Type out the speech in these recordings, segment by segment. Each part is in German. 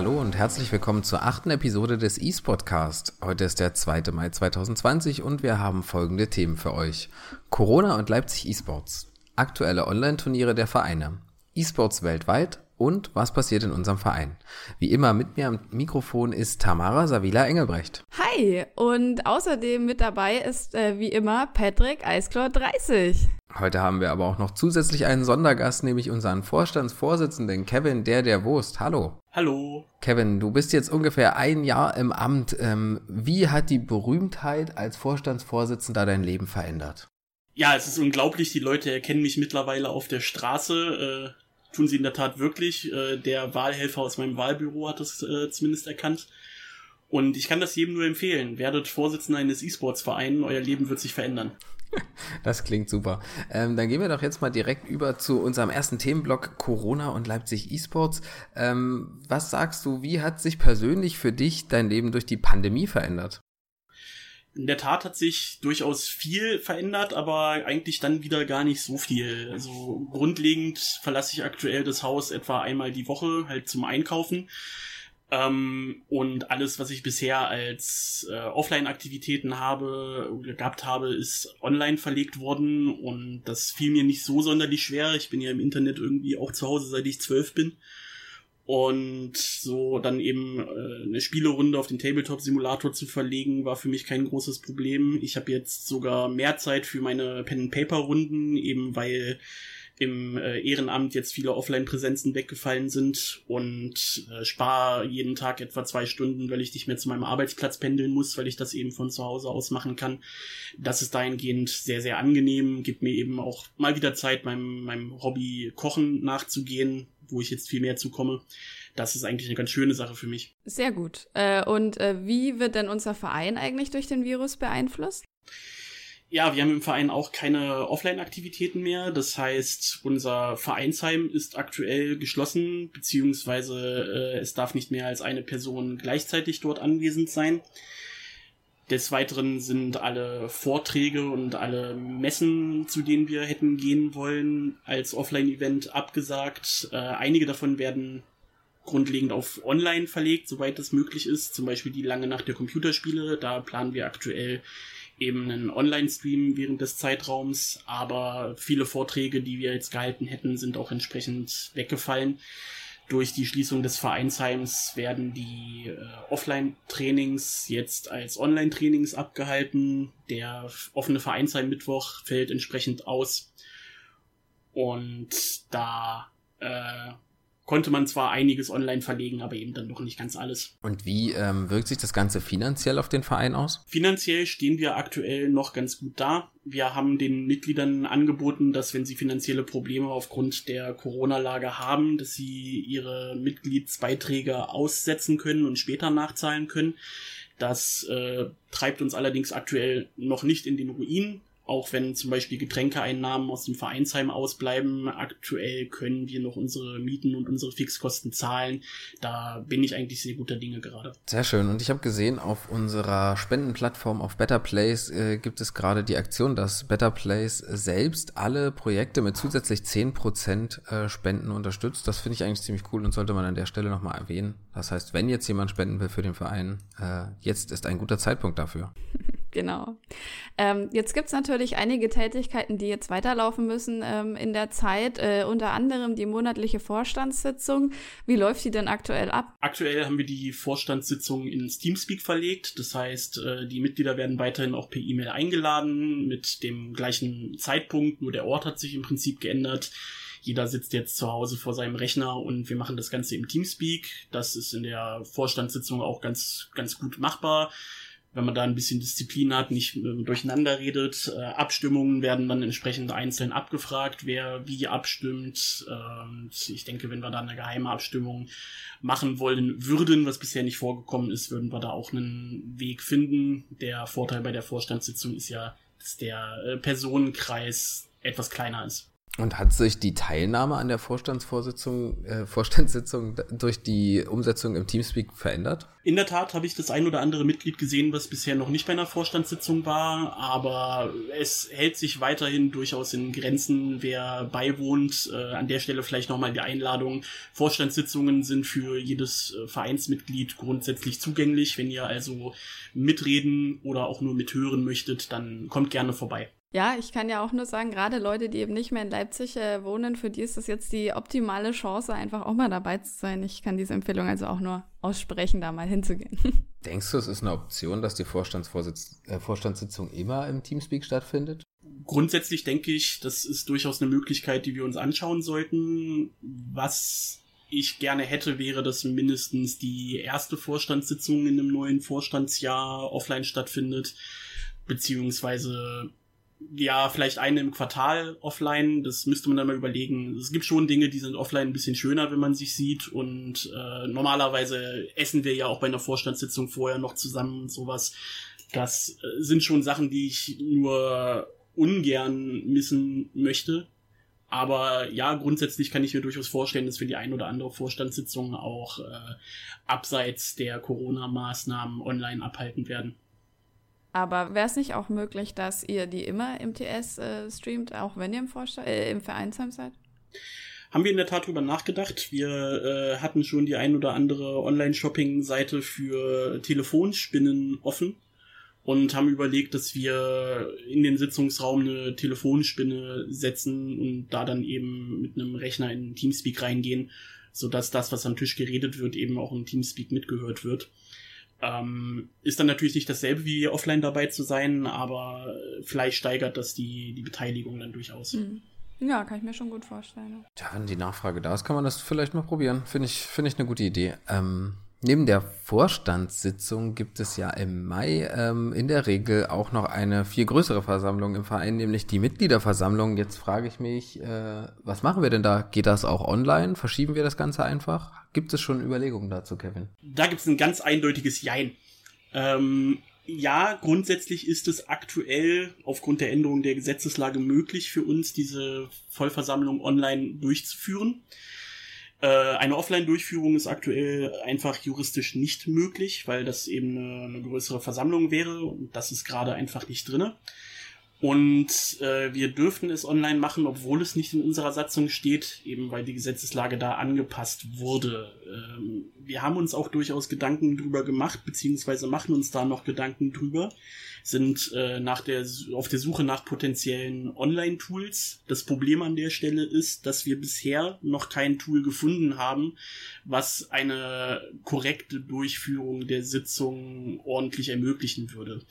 Hallo und herzlich willkommen zur achten Episode des eSportcast. Heute ist der 2. Mai 2020 und wir haben folgende Themen für euch. Corona und Leipzig eSports. Aktuelle Online-Turniere der Vereine. eSports weltweit und was passiert in unserem Verein. Wie immer mit mir am Mikrofon ist Tamara Savila Engelbrecht. Hi und außerdem mit dabei ist äh, wie immer Patrick Eisklor 30. Heute haben wir aber auch noch zusätzlich einen Sondergast, nämlich unseren Vorstandsvorsitzenden Kevin, der der Wurst. Hallo. Hallo. Kevin, du bist jetzt ungefähr ein Jahr im Amt. Ähm, wie hat die Berühmtheit als Vorstandsvorsitzender dein Leben verändert? Ja, es ist unglaublich. Die Leute erkennen mich mittlerweile auf der Straße. Äh tun sie in der Tat wirklich. Äh, der Wahlhelfer aus meinem Wahlbüro hat das äh, zumindest erkannt. Und ich kann das jedem nur empfehlen. Werdet Vorsitzender eines E-Sports-Vereins, euer Leben wird sich verändern. Das klingt super. Ähm, dann gehen wir doch jetzt mal direkt über zu unserem ersten Themenblock Corona und Leipzig E-Sports. Ähm, was sagst du, wie hat sich persönlich für dich dein Leben durch die Pandemie verändert? In der Tat hat sich durchaus viel verändert, aber eigentlich dann wieder gar nicht so viel. Also grundlegend verlasse ich aktuell das Haus etwa einmal die Woche, halt zum Einkaufen. Ähm, und alles, was ich bisher als äh, Offline-Aktivitäten habe, gehabt habe, ist online verlegt worden und das fiel mir nicht so sonderlich schwer. Ich bin ja im Internet irgendwie auch zu Hause, seit ich zwölf bin. Und so dann eben äh, eine Spielerunde auf den Tabletop-Simulator zu verlegen, war für mich kein großes Problem. Ich habe jetzt sogar mehr Zeit für meine Pen-and-Paper-Runden, eben weil im äh, Ehrenamt jetzt viele Offline-Präsenzen weggefallen sind und äh, spare jeden Tag etwa zwei Stunden, weil ich nicht mehr zu meinem Arbeitsplatz pendeln muss, weil ich das eben von zu Hause aus machen kann. Das ist dahingehend sehr, sehr angenehm, gibt mir eben auch mal wieder Zeit, meinem, meinem Hobby Kochen nachzugehen, wo ich jetzt viel mehr zukomme. Das ist eigentlich eine ganz schöne Sache für mich. Sehr gut. Äh, und äh, wie wird denn unser Verein eigentlich durch den Virus beeinflusst? Ja, wir haben im Verein auch keine Offline-Aktivitäten mehr. Das heißt, unser Vereinsheim ist aktuell geschlossen, beziehungsweise äh, es darf nicht mehr als eine Person gleichzeitig dort anwesend sein. Des Weiteren sind alle Vorträge und alle Messen, zu denen wir hätten gehen wollen, als Offline-Event abgesagt. Äh, einige davon werden grundlegend auf Online verlegt, soweit das möglich ist. Zum Beispiel die lange Nacht der Computerspiele. Da planen wir aktuell eben einen Online-Stream während des Zeitraums. Aber viele Vorträge, die wir jetzt gehalten hätten, sind auch entsprechend weggefallen. Durch die Schließung des Vereinsheims werden die äh, Offline-Trainings jetzt als Online-Trainings abgehalten. Der offene Vereinsheim Mittwoch fällt entsprechend aus. Und da äh, konnte man zwar einiges online verlegen, aber eben dann noch nicht ganz alles. Und wie ähm, wirkt sich das Ganze finanziell auf den Verein aus? Finanziell stehen wir aktuell noch ganz gut da. Wir haben den Mitgliedern angeboten, dass wenn sie finanzielle Probleme aufgrund der Corona-Lage haben, dass sie ihre Mitgliedsbeiträge aussetzen können und später nachzahlen können. Das äh, treibt uns allerdings aktuell noch nicht in den Ruin auch wenn zum Beispiel Getränkeeinnahmen aus dem Vereinsheim ausbleiben, aktuell können wir noch unsere Mieten und unsere Fixkosten zahlen. Da bin ich eigentlich sehr guter Dinge gerade. Sehr schön. Und ich habe gesehen, auf unserer Spendenplattform auf Better Place äh, gibt es gerade die Aktion, dass Better Place selbst alle Projekte mit zusätzlich 10% äh, Spenden unterstützt. Das finde ich eigentlich ziemlich cool und sollte man an der Stelle nochmal erwähnen. Das heißt, wenn jetzt jemand spenden will für den Verein, äh, jetzt ist ein guter Zeitpunkt dafür. Genau. Ähm, jetzt gibt's natürlich einige Tätigkeiten, die jetzt weiterlaufen müssen ähm, in der Zeit, äh, unter anderem die monatliche Vorstandssitzung. Wie läuft die denn aktuell ab? Aktuell haben wir die Vorstandssitzung ins Teamspeak verlegt. Das heißt, äh, die Mitglieder werden weiterhin auch per E-Mail eingeladen mit dem gleichen Zeitpunkt, nur der Ort hat sich im Prinzip geändert. Jeder sitzt jetzt zu Hause vor seinem Rechner und wir machen das Ganze im Teamspeak. Das ist in der Vorstandssitzung auch ganz, ganz gut machbar wenn man da ein bisschen Disziplin hat, nicht äh, durcheinander redet. Äh, Abstimmungen werden dann entsprechend einzeln abgefragt, wer wie abstimmt. Und ich denke, wenn wir da eine geheime Abstimmung machen wollen würden, was bisher nicht vorgekommen ist, würden wir da auch einen Weg finden. Der Vorteil bei der Vorstandssitzung ist ja, dass der äh, Personenkreis etwas kleiner ist. Und hat sich die Teilnahme an der Vorstandsvorsitzung, äh, Vorstandssitzung durch die Umsetzung im Teamspeak verändert? In der Tat habe ich das ein oder andere Mitglied gesehen, was bisher noch nicht bei einer Vorstandssitzung war, aber es hält sich weiterhin durchaus in Grenzen, wer beiwohnt. Äh, an der Stelle vielleicht nochmal die Einladung. Vorstandssitzungen sind für jedes äh, Vereinsmitglied grundsätzlich zugänglich. Wenn ihr also mitreden oder auch nur mithören möchtet, dann kommt gerne vorbei. Ja, ich kann ja auch nur sagen, gerade Leute, die eben nicht mehr in Leipzig äh, wohnen, für die ist das jetzt die optimale Chance, einfach auch mal dabei zu sein. Ich kann diese Empfehlung also auch nur aussprechen, da mal hinzugehen. Denkst du, es ist eine Option, dass die Vorstandsvorsitz äh, Vorstandssitzung immer im Teamspeak stattfindet? Grundsätzlich denke ich, das ist durchaus eine Möglichkeit, die wir uns anschauen sollten. Was ich gerne hätte, wäre, dass mindestens die erste Vorstandssitzung in einem neuen Vorstandsjahr offline stattfindet, beziehungsweise ja, vielleicht eine im Quartal offline, das müsste man dann mal überlegen. Es gibt schon Dinge, die sind offline ein bisschen schöner, wenn man sich sieht. Und äh, normalerweise essen wir ja auch bei einer Vorstandssitzung vorher noch zusammen und sowas. Das äh, sind schon Sachen, die ich nur ungern missen möchte. Aber ja, grundsätzlich kann ich mir durchaus vorstellen, dass wir die ein oder andere Vorstandssitzung auch äh, abseits der Corona-Maßnahmen online abhalten werden. Aber wäre es nicht auch möglich, dass ihr die immer im TS äh, streamt, auch wenn ihr im, Vorstand, äh, im Vereinsheim seid? Haben wir in der Tat drüber nachgedacht. Wir äh, hatten schon die ein oder andere Online-Shopping-Seite für Telefonspinnen offen und haben überlegt, dass wir in den Sitzungsraum eine Telefonspinne setzen und da dann eben mit einem Rechner in Teamspeak reingehen, sodass das, was am Tisch geredet wird, eben auch im Teamspeak mitgehört wird. Ähm, ist dann natürlich nicht dasselbe wie offline dabei zu sein, aber vielleicht steigert das die, die Beteiligung dann durchaus. Mhm. Ja, kann ich mir schon gut vorstellen. Ja, wenn die Nachfrage da ist, kann man das vielleicht mal probieren. Finde ich, finde ich eine gute Idee. Ähm, Neben der Vorstandssitzung gibt es ja im Mai ähm, in der Regel auch noch eine viel größere Versammlung im Verein, nämlich die Mitgliederversammlung. Jetzt frage ich mich, äh, was machen wir denn da? Geht das auch online? Verschieben wir das Ganze einfach? Gibt es schon Überlegungen dazu, Kevin? Da gibt es ein ganz eindeutiges Jein. Ähm, ja, grundsätzlich ist es aktuell aufgrund der Änderung der Gesetzeslage möglich für uns, diese Vollversammlung online durchzuführen. Äh, eine Offline-Durchführung ist aktuell einfach juristisch nicht möglich, weil das eben eine, eine größere Versammlung wäre und das ist gerade einfach nicht drinne. Und äh, wir dürften es online machen, obwohl es nicht in unserer Satzung steht, eben weil die Gesetzeslage da angepasst wurde. Ähm, wir haben uns auch durchaus Gedanken drüber gemacht, beziehungsweise machen uns da noch Gedanken drüber sind äh, nach der, auf der Suche nach potenziellen Online-Tools. Das Problem an der Stelle ist, dass wir bisher noch kein Tool gefunden haben, was eine korrekte Durchführung der Sitzung ordentlich ermöglichen würde.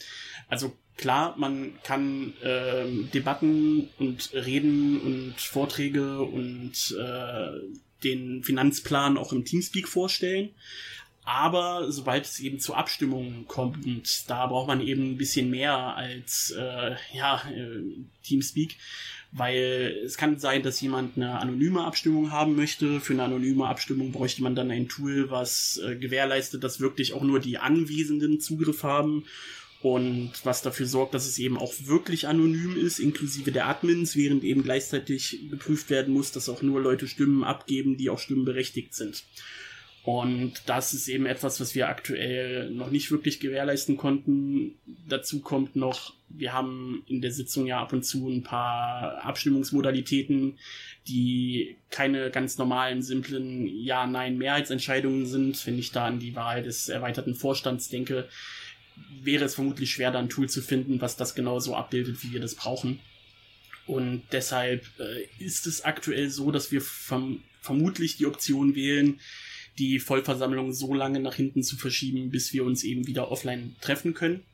Also klar, man kann äh, Debatten und Reden und Vorträge und äh, den Finanzplan auch im Teamspeak vorstellen. Aber sobald es eben zu Abstimmungen kommt, da braucht man eben ein bisschen mehr als äh, ja, äh, Teamspeak, weil es kann sein, dass jemand eine anonyme Abstimmung haben möchte. Für eine anonyme Abstimmung bräuchte man dann ein Tool, was äh, gewährleistet, dass wirklich auch nur die Anwesenden Zugriff haben und was dafür sorgt, dass es eben auch wirklich anonym ist, inklusive der Admins, während eben gleichzeitig geprüft werden muss, dass auch nur Leute Stimmen abgeben, die auch stimmenberechtigt sind. Und das ist eben etwas, was wir aktuell noch nicht wirklich gewährleisten konnten. Dazu kommt noch, wir haben in der Sitzung ja ab und zu ein paar Abstimmungsmodalitäten, die keine ganz normalen, simplen Ja-Nein-Mehrheitsentscheidungen sind. Wenn ich da an die Wahl des erweiterten Vorstands denke, wäre es vermutlich schwer, da ein Tool zu finden, was das genau so abbildet, wie wir das brauchen. Und deshalb äh, ist es aktuell so, dass wir verm vermutlich die Option wählen, die Vollversammlung so lange nach hinten zu verschieben, bis wir uns eben wieder offline treffen können.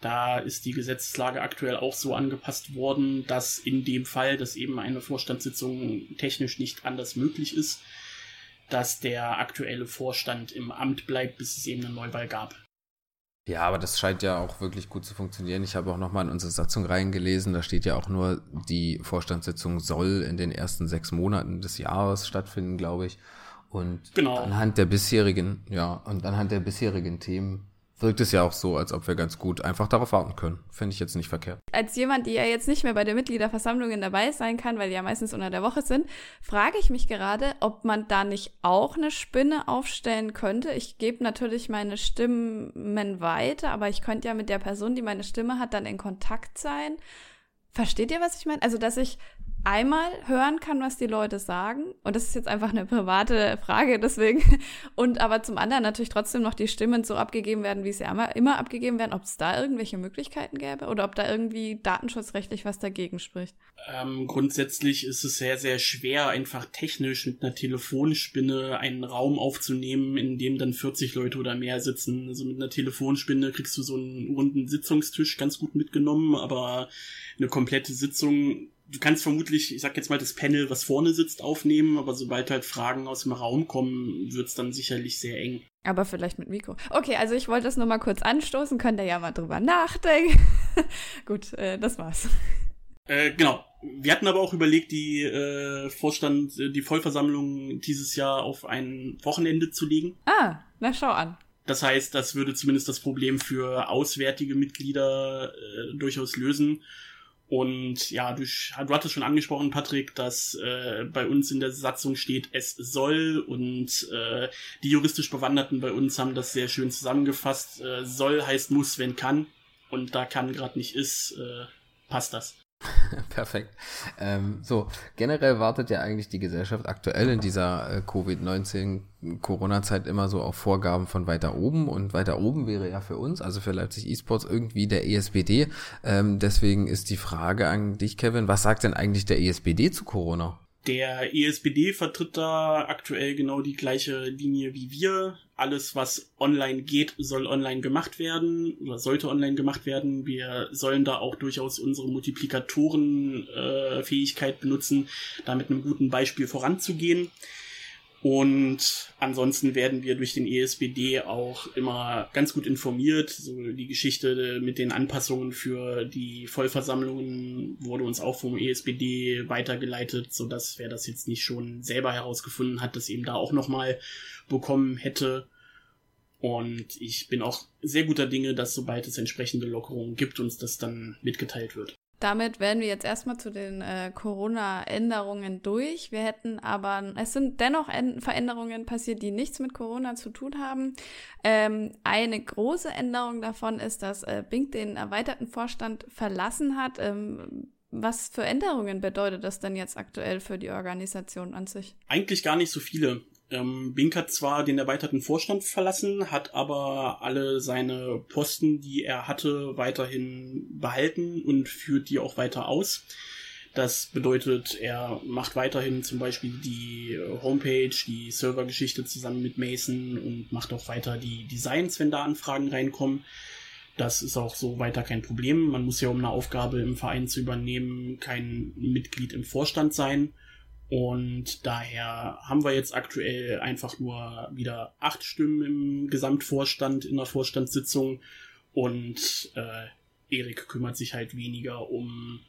Da ist die Gesetzeslage aktuell auch so angepasst worden, dass in dem Fall, dass eben eine Vorstandssitzung technisch nicht anders möglich ist, dass der aktuelle Vorstand im Amt bleibt, bis es eben eine Neuwahl gab. Ja, aber das scheint ja auch wirklich gut zu funktionieren. Ich habe auch nochmal in unsere Satzung reingelesen. Da steht ja auch nur, die Vorstandssitzung soll in den ersten sechs Monaten des Jahres stattfinden, glaube ich. Und genau. anhand der bisherigen, ja, und anhand der bisherigen Themen wirkt es ja auch so, als ob wir ganz gut einfach darauf warten können. Finde ich jetzt nicht verkehrt. Als jemand, die ja jetzt nicht mehr bei der Mitgliederversammlungen dabei sein kann, weil die ja meistens unter der Woche sind, frage ich mich gerade, ob man da nicht auch eine Spinne aufstellen könnte. Ich gebe natürlich meine Stimmen weiter, aber ich könnte ja mit der Person, die meine Stimme hat, dann in Kontakt sein. Versteht ihr, was ich meine? Also, dass ich einmal hören kann, was die Leute sagen. Und das ist jetzt einfach eine private Frage, deswegen. Und aber zum anderen natürlich trotzdem noch die Stimmen so abgegeben werden, wie sie immer, abgegeben werden, ob es da irgendwelche Möglichkeiten gäbe oder ob da irgendwie datenschutzrechtlich was dagegen spricht. Ähm, grundsätzlich ist es sehr, sehr schwer, einfach technisch mit einer Telefonspinne einen Raum aufzunehmen, in dem dann 40 Leute oder mehr sitzen. Also mit einer Telefonspinne kriegst du so einen runden Sitzungstisch ganz gut mitgenommen, aber eine komplette Sitzung du kannst vermutlich, ich sag jetzt mal, das Panel, was vorne sitzt, aufnehmen, aber sobald halt Fragen aus dem Raum kommen, wird's dann sicherlich sehr eng. Aber vielleicht mit Mikro. Okay, also ich wollte das nur mal kurz anstoßen, könnt ihr ja mal drüber nachdenken. Gut, äh, das war's. Äh, genau. Wir hatten aber auch überlegt, die äh, Vorstand, äh, die Vollversammlung dieses Jahr auf ein Wochenende zu legen. Ah, na schau an. Das heißt, das würde zumindest das Problem für auswärtige Mitglieder äh, durchaus lösen. Und ja, du, du hattest schon angesprochen, Patrick, dass äh, bei uns in der Satzung steht, es soll und äh, die juristisch Bewanderten bei uns haben das sehr schön zusammengefasst. Äh, soll heißt muss, wenn kann. Und da kann gerade nicht ist, äh, passt das. Perfekt. Ähm, so, generell wartet ja eigentlich die Gesellschaft aktuell in dieser äh, Covid-19-Corona-Zeit immer so auf Vorgaben von weiter oben und weiter oben wäre ja für uns, also für Leipzig eSports, irgendwie der ESBD. Ähm, deswegen ist die Frage an dich, Kevin, was sagt denn eigentlich der ESBD zu Corona? Der ESBD vertritt da aktuell genau die gleiche Linie wie wir. Alles, was online geht, soll online gemacht werden oder sollte online gemacht werden. Wir sollen da auch durchaus unsere Multiplikatorenfähigkeit äh, benutzen, da mit einem guten Beispiel voranzugehen. Und ansonsten werden wir durch den ESBD auch immer ganz gut informiert. So die Geschichte mit den Anpassungen für die Vollversammlungen wurde uns auch vom ESBD weitergeleitet, so dass wer das jetzt nicht schon selber herausgefunden hat, das eben da auch nochmal bekommen hätte. Und ich bin auch sehr guter Dinge, dass sobald es entsprechende Lockerungen gibt, uns das dann mitgeteilt wird. Damit werden wir jetzt erstmal zu den äh, Corona-Änderungen durch. Wir hätten aber, es sind dennoch Veränderungen passiert, die nichts mit Corona zu tun haben. Ähm, eine große Änderung davon ist, dass äh, Bing den erweiterten Vorstand verlassen hat. Ähm, was für Änderungen bedeutet das denn jetzt aktuell für die Organisation an sich? Eigentlich gar nicht so viele. Ähm, Bink hat zwar den erweiterten Vorstand verlassen, hat aber alle seine Posten, die er hatte, weiterhin behalten und führt die auch weiter aus. Das bedeutet, er macht weiterhin zum Beispiel die Homepage, die Servergeschichte zusammen mit Mason und macht auch weiter die Designs, wenn da Anfragen reinkommen. Das ist auch so weiter kein Problem. Man muss ja, um eine Aufgabe im Verein zu übernehmen, kein Mitglied im Vorstand sein. Und daher haben wir jetzt aktuell einfach nur wieder acht Stimmen im Gesamtvorstand in der Vorstandssitzung. Und äh, Erik kümmert sich halt weniger um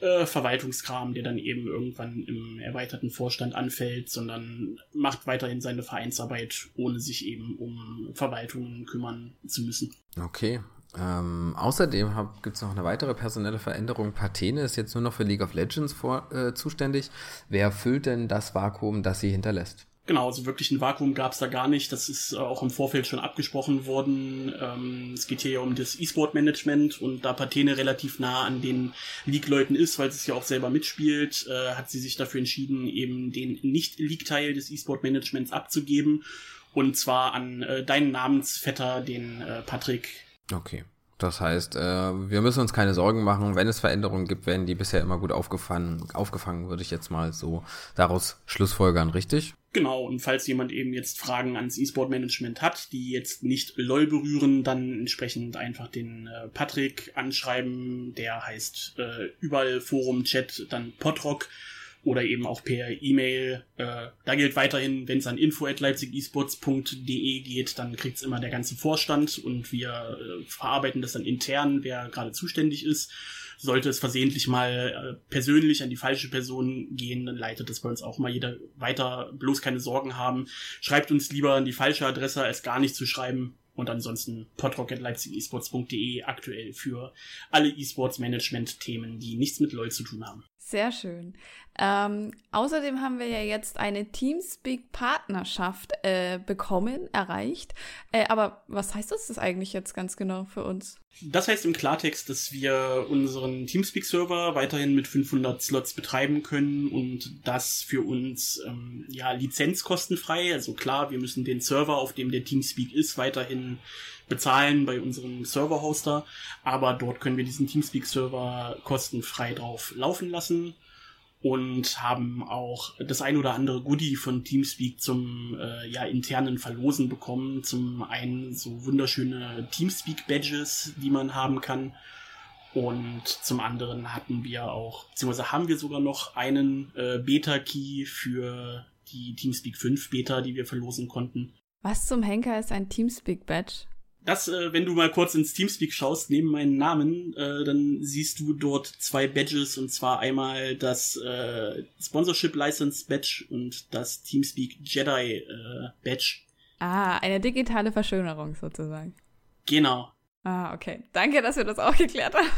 äh, Verwaltungskram, der dann eben irgendwann im erweiterten Vorstand anfällt, sondern macht weiterhin seine Vereinsarbeit, ohne sich eben um Verwaltungen kümmern zu müssen. Okay, ähm, außerdem gibt es noch eine weitere personelle Veränderung. Patene ist jetzt nur noch für League of Legends vor, äh, zuständig. Wer füllt denn das Vakuum, das sie hinterlässt? Genau, also wirklich ein Vakuum gab es da gar nicht. Das ist äh, auch im Vorfeld schon abgesprochen worden. Ähm, es geht hier um das E-Sport-Management und da Patene relativ nah an den League-Leuten ist, weil sie es ja auch selber mitspielt, äh, hat sie sich dafür entschieden, eben den Nicht-League-Teil des E-Sport-Managements abzugeben. Und zwar an äh, deinen Namensvetter, den äh, Patrick Okay. Das heißt, äh, wir müssen uns keine Sorgen machen. Wenn es Veränderungen gibt, werden die bisher immer gut aufgefangen, aufgefangen, würde ich jetzt mal so daraus schlussfolgern, richtig? Genau, und falls jemand eben jetzt Fragen ans E-Sport-Management hat, die jetzt nicht LOL berühren, dann entsprechend einfach den äh, Patrick anschreiben. Der heißt äh, überall Forum, Chat, dann Podrock oder eben auch per E-Mail. Äh, da gilt weiterhin, wenn es an info@leipzigesports.de geht, dann kriegt's immer der ganze Vorstand und wir äh, verarbeiten das dann intern, wer gerade zuständig ist. Sollte es versehentlich mal äh, persönlich an die falsche Person gehen, dann leitet das bei uns auch mal jeder weiter. Bloß keine Sorgen haben. Schreibt uns lieber an die falsche Adresse, als gar nicht zu schreiben. Und ansonsten podrocketleipzigesports.de aktuell für alle E-Sports-Management-Themen, die nichts mit LOL zu tun haben. Sehr schön. Ähm, außerdem haben wir ja jetzt eine Teamspeak-Partnerschaft äh, bekommen, erreicht. Äh, aber was heißt das, das eigentlich jetzt ganz genau für uns? Das heißt im Klartext, dass wir unseren Teamspeak-Server weiterhin mit 500 Slots betreiben können und das für uns ähm, ja lizenzkostenfrei. Also klar, wir müssen den Server, auf dem der Teamspeak ist, weiterhin bezahlen bei unserem Server-Hoster, aber dort können wir diesen Teamspeak-Server kostenfrei drauf laufen lassen und haben auch das ein oder andere Goodie von Teamspeak zum äh, ja internen Verlosen bekommen. Zum einen so wunderschöne Teamspeak-Badges, die man haben kann. Und zum anderen hatten wir auch, beziehungsweise haben wir sogar noch einen äh, Beta-Key für die Teamspeak 5 Beta, die wir verlosen konnten. Was zum Henker ist ein Teamspeak-Badge? Das, äh, wenn du mal kurz ins Teamspeak schaust, neben meinen Namen, äh, dann siehst du dort zwei Badges und zwar einmal das äh, Sponsorship License Badge und das Teamspeak Jedi äh, Badge. Ah, eine digitale Verschönerung sozusagen. Genau. Ah, okay. Danke, dass wir das auch geklärt haben.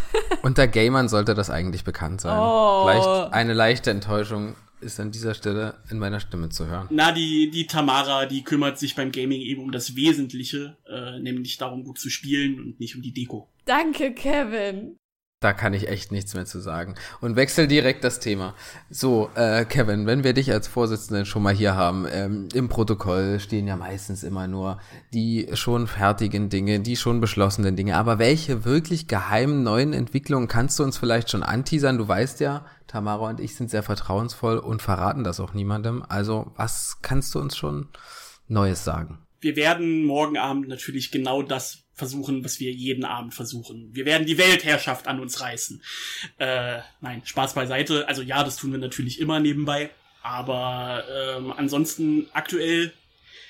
Unter Gamern sollte das eigentlich bekannt sein. Oh. Vielleicht eine leichte Enttäuschung ist an dieser Stelle in meiner Stimme zu hören. Na, die, die Tamara, die kümmert sich beim Gaming eben um das Wesentliche, äh, nämlich darum, gut zu spielen und nicht um die Deko. Danke, Kevin. Da kann ich echt nichts mehr zu sagen. Und wechsel direkt das Thema. So, äh, Kevin, wenn wir dich als Vorsitzenden schon mal hier haben, ähm, im Protokoll stehen ja meistens immer nur die schon fertigen Dinge, die schon beschlossenen Dinge. Aber welche wirklich geheimen neuen Entwicklungen kannst du uns vielleicht schon anteasern? Du weißt ja, Tamara und ich sind sehr vertrauensvoll und verraten das auch niemandem. Also, was kannst du uns schon Neues sagen? Wir werden morgen Abend natürlich genau das versuchen, was wir jeden Abend versuchen. Wir werden die Weltherrschaft an uns reißen. Äh, nein, Spaß beiseite. Also ja, das tun wir natürlich immer nebenbei. Aber ähm, ansonsten aktuell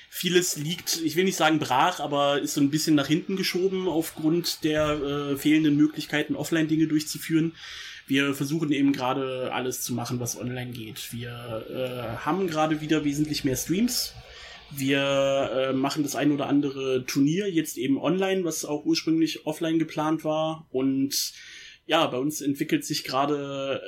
vieles liegt, ich will nicht sagen brach, aber ist so ein bisschen nach hinten geschoben aufgrund der äh, fehlenden Möglichkeiten, Offline-Dinge durchzuführen. Wir versuchen eben gerade alles zu machen, was online geht. Wir äh, haben gerade wieder wesentlich mehr Streams. Wir äh, machen das ein oder andere Turnier jetzt eben online, was auch ursprünglich offline geplant war. Und ja, bei uns entwickelt sich gerade,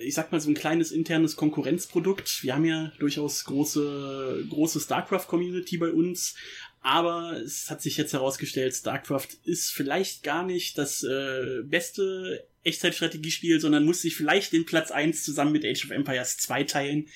äh, ich sag mal, so ein kleines internes Konkurrenzprodukt. Wir haben ja durchaus große, große StarCraft-Community bei uns. Aber es hat sich jetzt herausgestellt, StarCraft ist vielleicht gar nicht das äh, beste Echtzeitstrategiespiel, sondern muss sich vielleicht den Platz eins zusammen mit Age of Empires 2 teilen.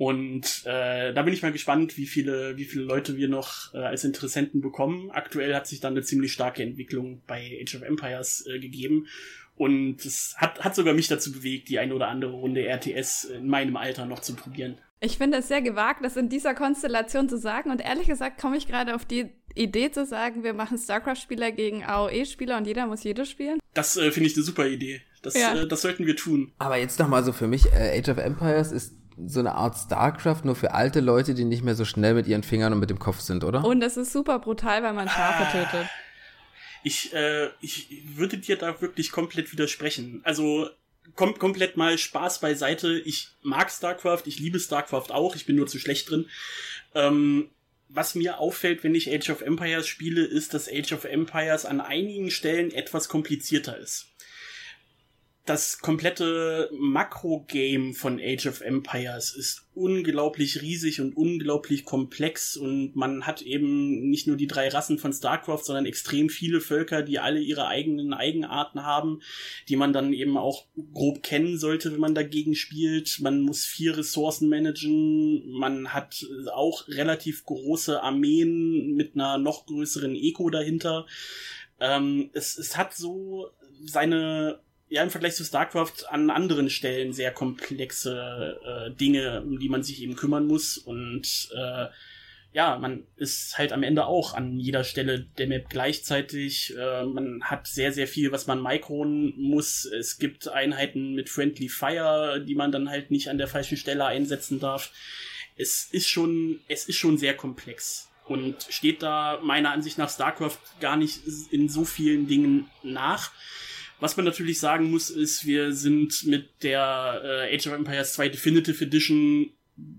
Und äh, da bin ich mal gespannt, wie viele, wie viele Leute wir noch äh, als Interessenten bekommen. Aktuell hat sich dann eine ziemlich starke Entwicklung bei Age of Empires äh, gegeben. Und es hat, hat sogar mich dazu bewegt, die eine oder andere Runde RTS in meinem Alter noch zu probieren. Ich finde es sehr gewagt, das in dieser Konstellation zu sagen. Und ehrlich gesagt komme ich gerade auf die Idee zu sagen, wir machen StarCraft-Spieler gegen AOE-Spieler und jeder muss jedes spielen. Das äh, finde ich eine super Idee. Das, ja. äh, das sollten wir tun. Aber jetzt nochmal so für mich, äh, Age of Empires ist so eine Art StarCraft nur für alte Leute, die nicht mehr so schnell mit ihren Fingern und mit dem Kopf sind, oder? Und es ist super brutal, weil man Schafe ah, tötet. Ich, äh, ich würde dir da wirklich komplett widersprechen. Also kom komplett mal Spaß beiseite. Ich mag StarCraft, ich liebe StarCraft auch, ich bin nur zu schlecht drin. Ähm, was mir auffällt, wenn ich Age of Empires spiele, ist, dass Age of Empires an einigen Stellen etwas komplizierter ist das komplette Makro-Game von Age of Empires ist unglaublich riesig und unglaublich komplex und man hat eben nicht nur die drei Rassen von StarCraft, sondern extrem viele Völker, die alle ihre eigenen Eigenarten haben, die man dann eben auch grob kennen sollte, wenn man dagegen spielt. Man muss vier Ressourcen managen, man hat auch relativ große Armeen mit einer noch größeren Eco dahinter. Ähm, es, es hat so seine ja im Vergleich zu StarCraft an anderen Stellen sehr komplexe äh, Dinge, um die man sich eben kümmern muss. Und äh, ja, man ist halt am Ende auch an jeder Stelle der Map gleichzeitig. Äh, man hat sehr, sehr viel, was man mikronen muss. Es gibt Einheiten mit Friendly Fire, die man dann halt nicht an der falschen Stelle einsetzen darf. Es ist schon, es ist schon sehr komplex und steht da meiner Ansicht nach StarCraft gar nicht in so vielen Dingen nach. Was man natürlich sagen muss, ist, wir sind mit der äh, Age of Empires 2 Definitive Edition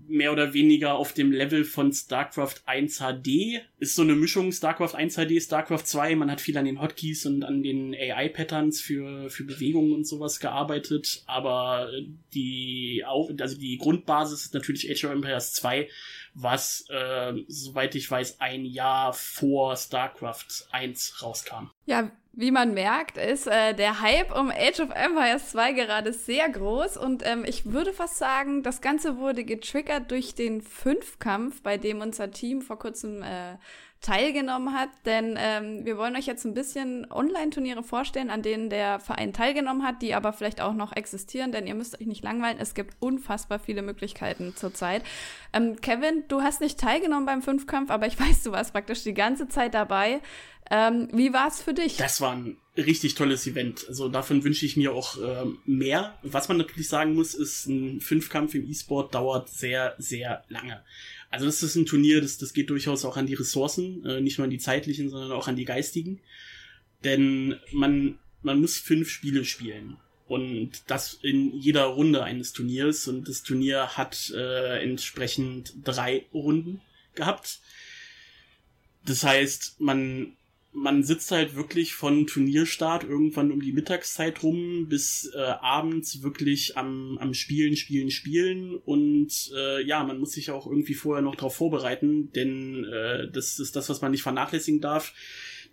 mehr oder weniger auf dem Level von StarCraft 1 HD. Ist so eine Mischung StarCraft 1 HD, StarCraft 2. Man hat viel an den Hotkeys und an den AI-Patterns für, für Bewegungen und sowas gearbeitet. Aber die, also die Grundbasis ist natürlich Age of Empires 2, was, äh, soweit ich weiß, ein Jahr vor StarCraft 1 rauskam. Ja, wie man merkt, ist äh, der Hype um Age of Empires 2 gerade sehr groß und ähm, ich würde fast sagen, das Ganze wurde getriggert durch den Fünfkampf, bei dem unser Team vor kurzem äh, teilgenommen hat, denn ähm, wir wollen euch jetzt ein bisschen Online-Turniere vorstellen, an denen der Verein teilgenommen hat, die aber vielleicht auch noch existieren, denn ihr müsst euch nicht langweilen, es gibt unfassbar viele Möglichkeiten zurzeit. Ähm, Kevin, du hast nicht teilgenommen beim Fünfkampf, aber ich weiß, du warst praktisch die ganze Zeit dabei. Ähm, wie war es für dich? Das war ein richtig tolles Event. Also davon wünsche ich mir auch äh, mehr. Was man natürlich sagen muss, ist, ein Fünfkampf im E-Sport dauert sehr, sehr lange. Also das ist ein Turnier, das, das geht durchaus auch an die Ressourcen, äh, nicht nur an die zeitlichen, sondern auch an die geistigen. Denn man, man muss fünf Spiele spielen. Und das in jeder Runde eines Turniers. Und das Turnier hat äh, entsprechend drei Runden gehabt. Das heißt, man man sitzt halt wirklich von Turnierstart irgendwann um die Mittagszeit rum bis äh, abends wirklich am, am Spielen, Spielen, Spielen und äh, ja, man muss sich auch irgendwie vorher noch darauf vorbereiten, denn äh, das ist das, was man nicht vernachlässigen darf.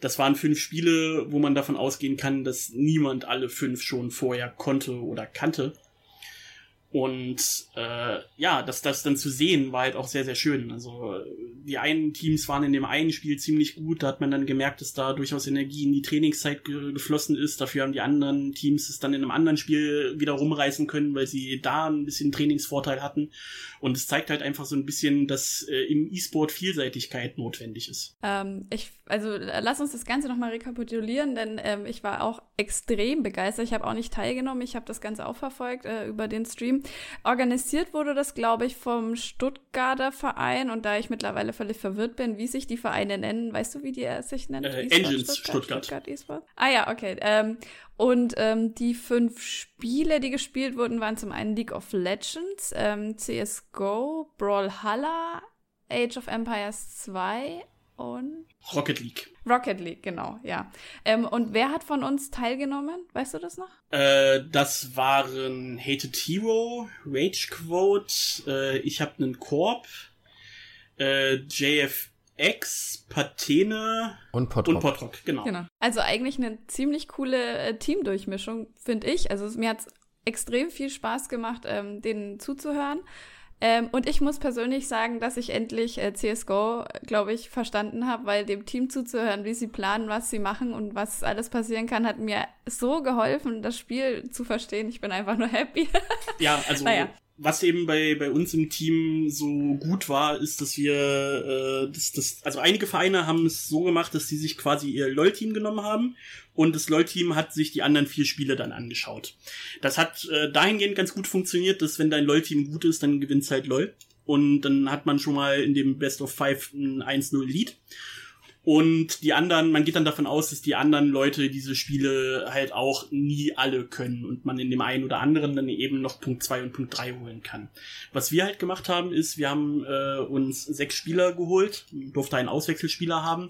Das waren fünf Spiele, wo man davon ausgehen kann, dass niemand alle fünf schon vorher konnte oder kannte. Und äh, ja, das, das dann zu sehen, war halt auch sehr, sehr schön. Also die einen Teams waren in dem einen Spiel ziemlich gut, da hat man dann gemerkt, dass da durchaus Energie in die Trainingszeit ge geflossen ist. Dafür haben die anderen Teams es dann in einem anderen Spiel wieder rumreißen können, weil sie da ein bisschen Trainingsvorteil hatten. Und es zeigt halt einfach so ein bisschen, dass äh, im E-Sport Vielseitigkeit notwendig ist. Ähm, ich, also lass uns das Ganze nochmal rekapitulieren, denn ähm, ich war auch extrem begeistert. Ich habe auch nicht teilgenommen, ich habe das Ganze auch verfolgt äh, über den Stream. Organisiert wurde das, glaube ich, vom Stuttgarter Verein und da ich mittlerweile völlig verwirrt bin, wie sich die Vereine nennen, weißt du, wie die sich nennen? Äh, Engines Stuttgart. Stuttgart. Stuttgart ah ja, okay. Ähm, und ähm, die fünf Spiele, die gespielt wurden, waren zum einen League of Legends, ähm, CSGO, Brawlhalla, Age of Empires 2 und Rocket League. Rocket League, genau, ja. Ähm, und wer hat von uns teilgenommen? Weißt du das noch? Äh, das waren Hated Hero, Rage Quote, äh, ich habe einen Korb, äh, JF X, Patene und Potrock. Und Potrock, genau. genau. Also eigentlich eine ziemlich coole äh, Teamdurchmischung, finde ich. Also mir hat extrem viel Spaß gemacht, ähm, denen zuzuhören. Ähm, und ich muss persönlich sagen, dass ich endlich äh, CSGO, glaube ich, verstanden habe, weil dem Team zuzuhören, wie sie planen, was sie machen und was alles passieren kann, hat mir so geholfen, das Spiel zu verstehen. Ich bin einfach nur happy. ja, also naja was eben bei, bei uns im Team so gut war, ist, dass wir, äh, das, das, also einige Vereine haben es so gemacht, dass sie sich quasi ihr LOL-Team genommen haben und das LOL-Team hat sich die anderen vier Spiele dann angeschaut. Das hat äh, dahingehend ganz gut funktioniert, dass wenn dein LOL-Team gut ist, dann gewinnt's halt LOL. Und dann hat man schon mal in dem Best of Five ein 1-0-Lead. Und die anderen, man geht dann davon aus, dass die anderen Leute diese Spiele halt auch nie alle können und man in dem einen oder anderen dann eben noch Punkt 2 und Punkt 3 holen kann. Was wir halt gemacht haben, ist, wir haben äh, uns sechs Spieler geholt, durfte einen Auswechselspieler haben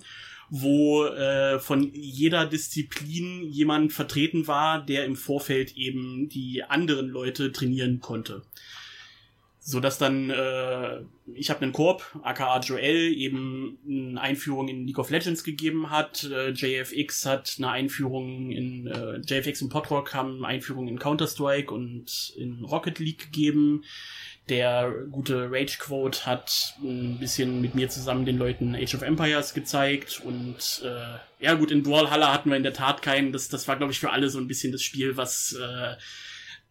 wo äh, von jeder Disziplin jemand vertreten war, der im Vorfeld eben die anderen Leute trainieren konnte so dass dann äh, ich habe einen Korb, aka Joel, eben eine Einführung in League of Legends gegeben hat. Äh, JFX hat eine Einführung in äh, JFX und Podrock haben eine Einführung in Counter Strike und in Rocket League gegeben. Der gute Rage Quote hat ein bisschen mit mir zusammen den Leuten Age of Empires gezeigt und äh, ja gut in Brawlhalla hatten wir in der Tat keinen. Das das war glaube ich für alle so ein bisschen das Spiel, was äh,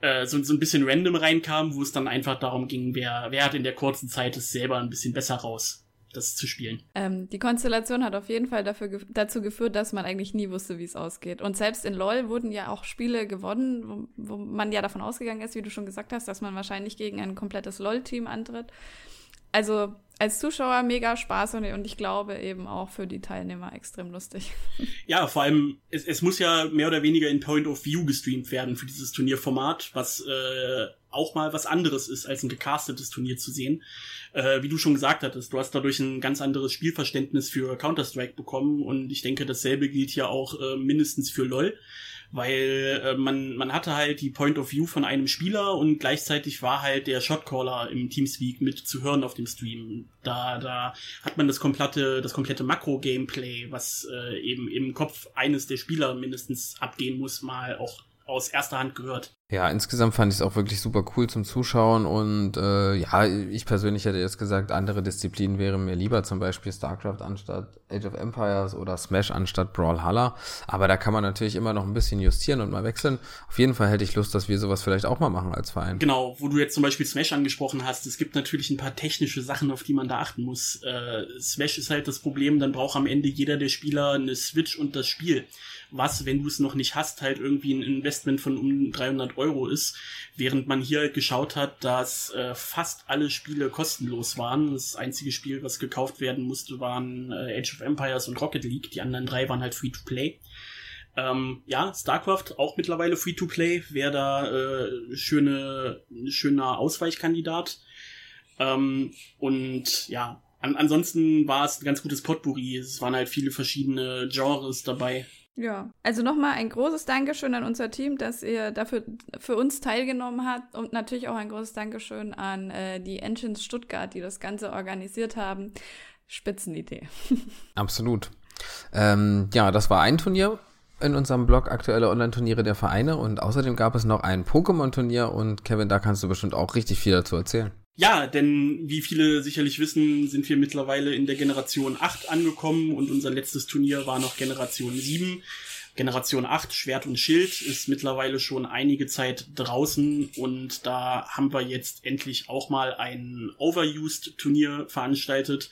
äh, so, so ein bisschen random reinkam, wo es dann einfach darum ging, wer, wer hat in der kurzen Zeit es selber ein bisschen besser raus, das zu spielen. Ähm, die Konstellation hat auf jeden Fall dafür, dazu geführt, dass man eigentlich nie wusste, wie es ausgeht. Und selbst in LOL wurden ja auch Spiele gewonnen, wo, wo man ja davon ausgegangen ist, wie du schon gesagt hast, dass man wahrscheinlich gegen ein komplettes LOL-Team antritt. Also als Zuschauer mega Spaß und, und ich glaube eben auch für die Teilnehmer extrem lustig. Ja, vor allem, es, es muss ja mehr oder weniger in Point of View gestreamt werden für dieses Turnierformat, was äh, auch mal was anderes ist, als ein gecastetes Turnier zu sehen. Äh, wie du schon gesagt hattest, du hast dadurch ein ganz anderes Spielverständnis für Counter-Strike bekommen und ich denke, dasselbe gilt ja auch äh, mindestens für LoL weil äh, man, man hatte halt die Point of View von einem Spieler und gleichzeitig war halt der Shotcaller im Teamspeak mit zu hören auf dem Stream. Da, da hat man das komplette, das komplette Makro-Gameplay, was äh, eben im Kopf eines der Spieler mindestens abgehen muss, mal auch aus erster Hand gehört. Ja, insgesamt fand ich es auch wirklich super cool zum Zuschauen und äh, ja, ich persönlich hätte jetzt gesagt, andere Disziplinen wären mir lieber, zum Beispiel StarCraft anstatt Age of Empires oder Smash anstatt Brawlhalla, aber da kann man natürlich immer noch ein bisschen justieren und mal wechseln. Auf jeden Fall hätte ich Lust, dass wir sowas vielleicht auch mal machen als Verein. Genau, wo du jetzt zum Beispiel Smash angesprochen hast, es gibt natürlich ein paar technische Sachen, auf die man da achten muss. Äh, Smash ist halt das Problem, dann braucht am Ende jeder der Spieler eine Switch und das Spiel was, wenn du es noch nicht hast, halt irgendwie ein Investment von um 300 Euro ist, während man hier halt geschaut hat, dass äh, fast alle Spiele kostenlos waren. Das einzige Spiel, was gekauft werden musste, waren äh, Age of Empires und Rocket League. Die anderen drei waren halt Free-to-Play. Ähm, ja, StarCraft auch mittlerweile Free-to-Play, wäre da äh, schöne, schöner Ausweichkandidat. Ähm, und ja, an, ansonsten war es ein ganz gutes Potpourri. Es waren halt viele verschiedene Genres dabei. Ja, also nochmal ein großes Dankeschön an unser Team, dass ihr dafür für uns teilgenommen habt und natürlich auch ein großes Dankeschön an äh, die Engines Stuttgart, die das Ganze organisiert haben. Spitzenidee. Absolut. Ähm, ja, das war ein Turnier in unserem Blog aktuelle Online-Turniere der Vereine und außerdem gab es noch ein Pokémon-Turnier und Kevin, da kannst du bestimmt auch richtig viel dazu erzählen. Ja, denn wie viele sicherlich wissen, sind wir mittlerweile in der Generation 8 angekommen und unser letztes Turnier war noch Generation 7. Generation 8, Schwert und Schild, ist mittlerweile schon einige Zeit draußen und da haben wir jetzt endlich auch mal ein Overused-Turnier veranstaltet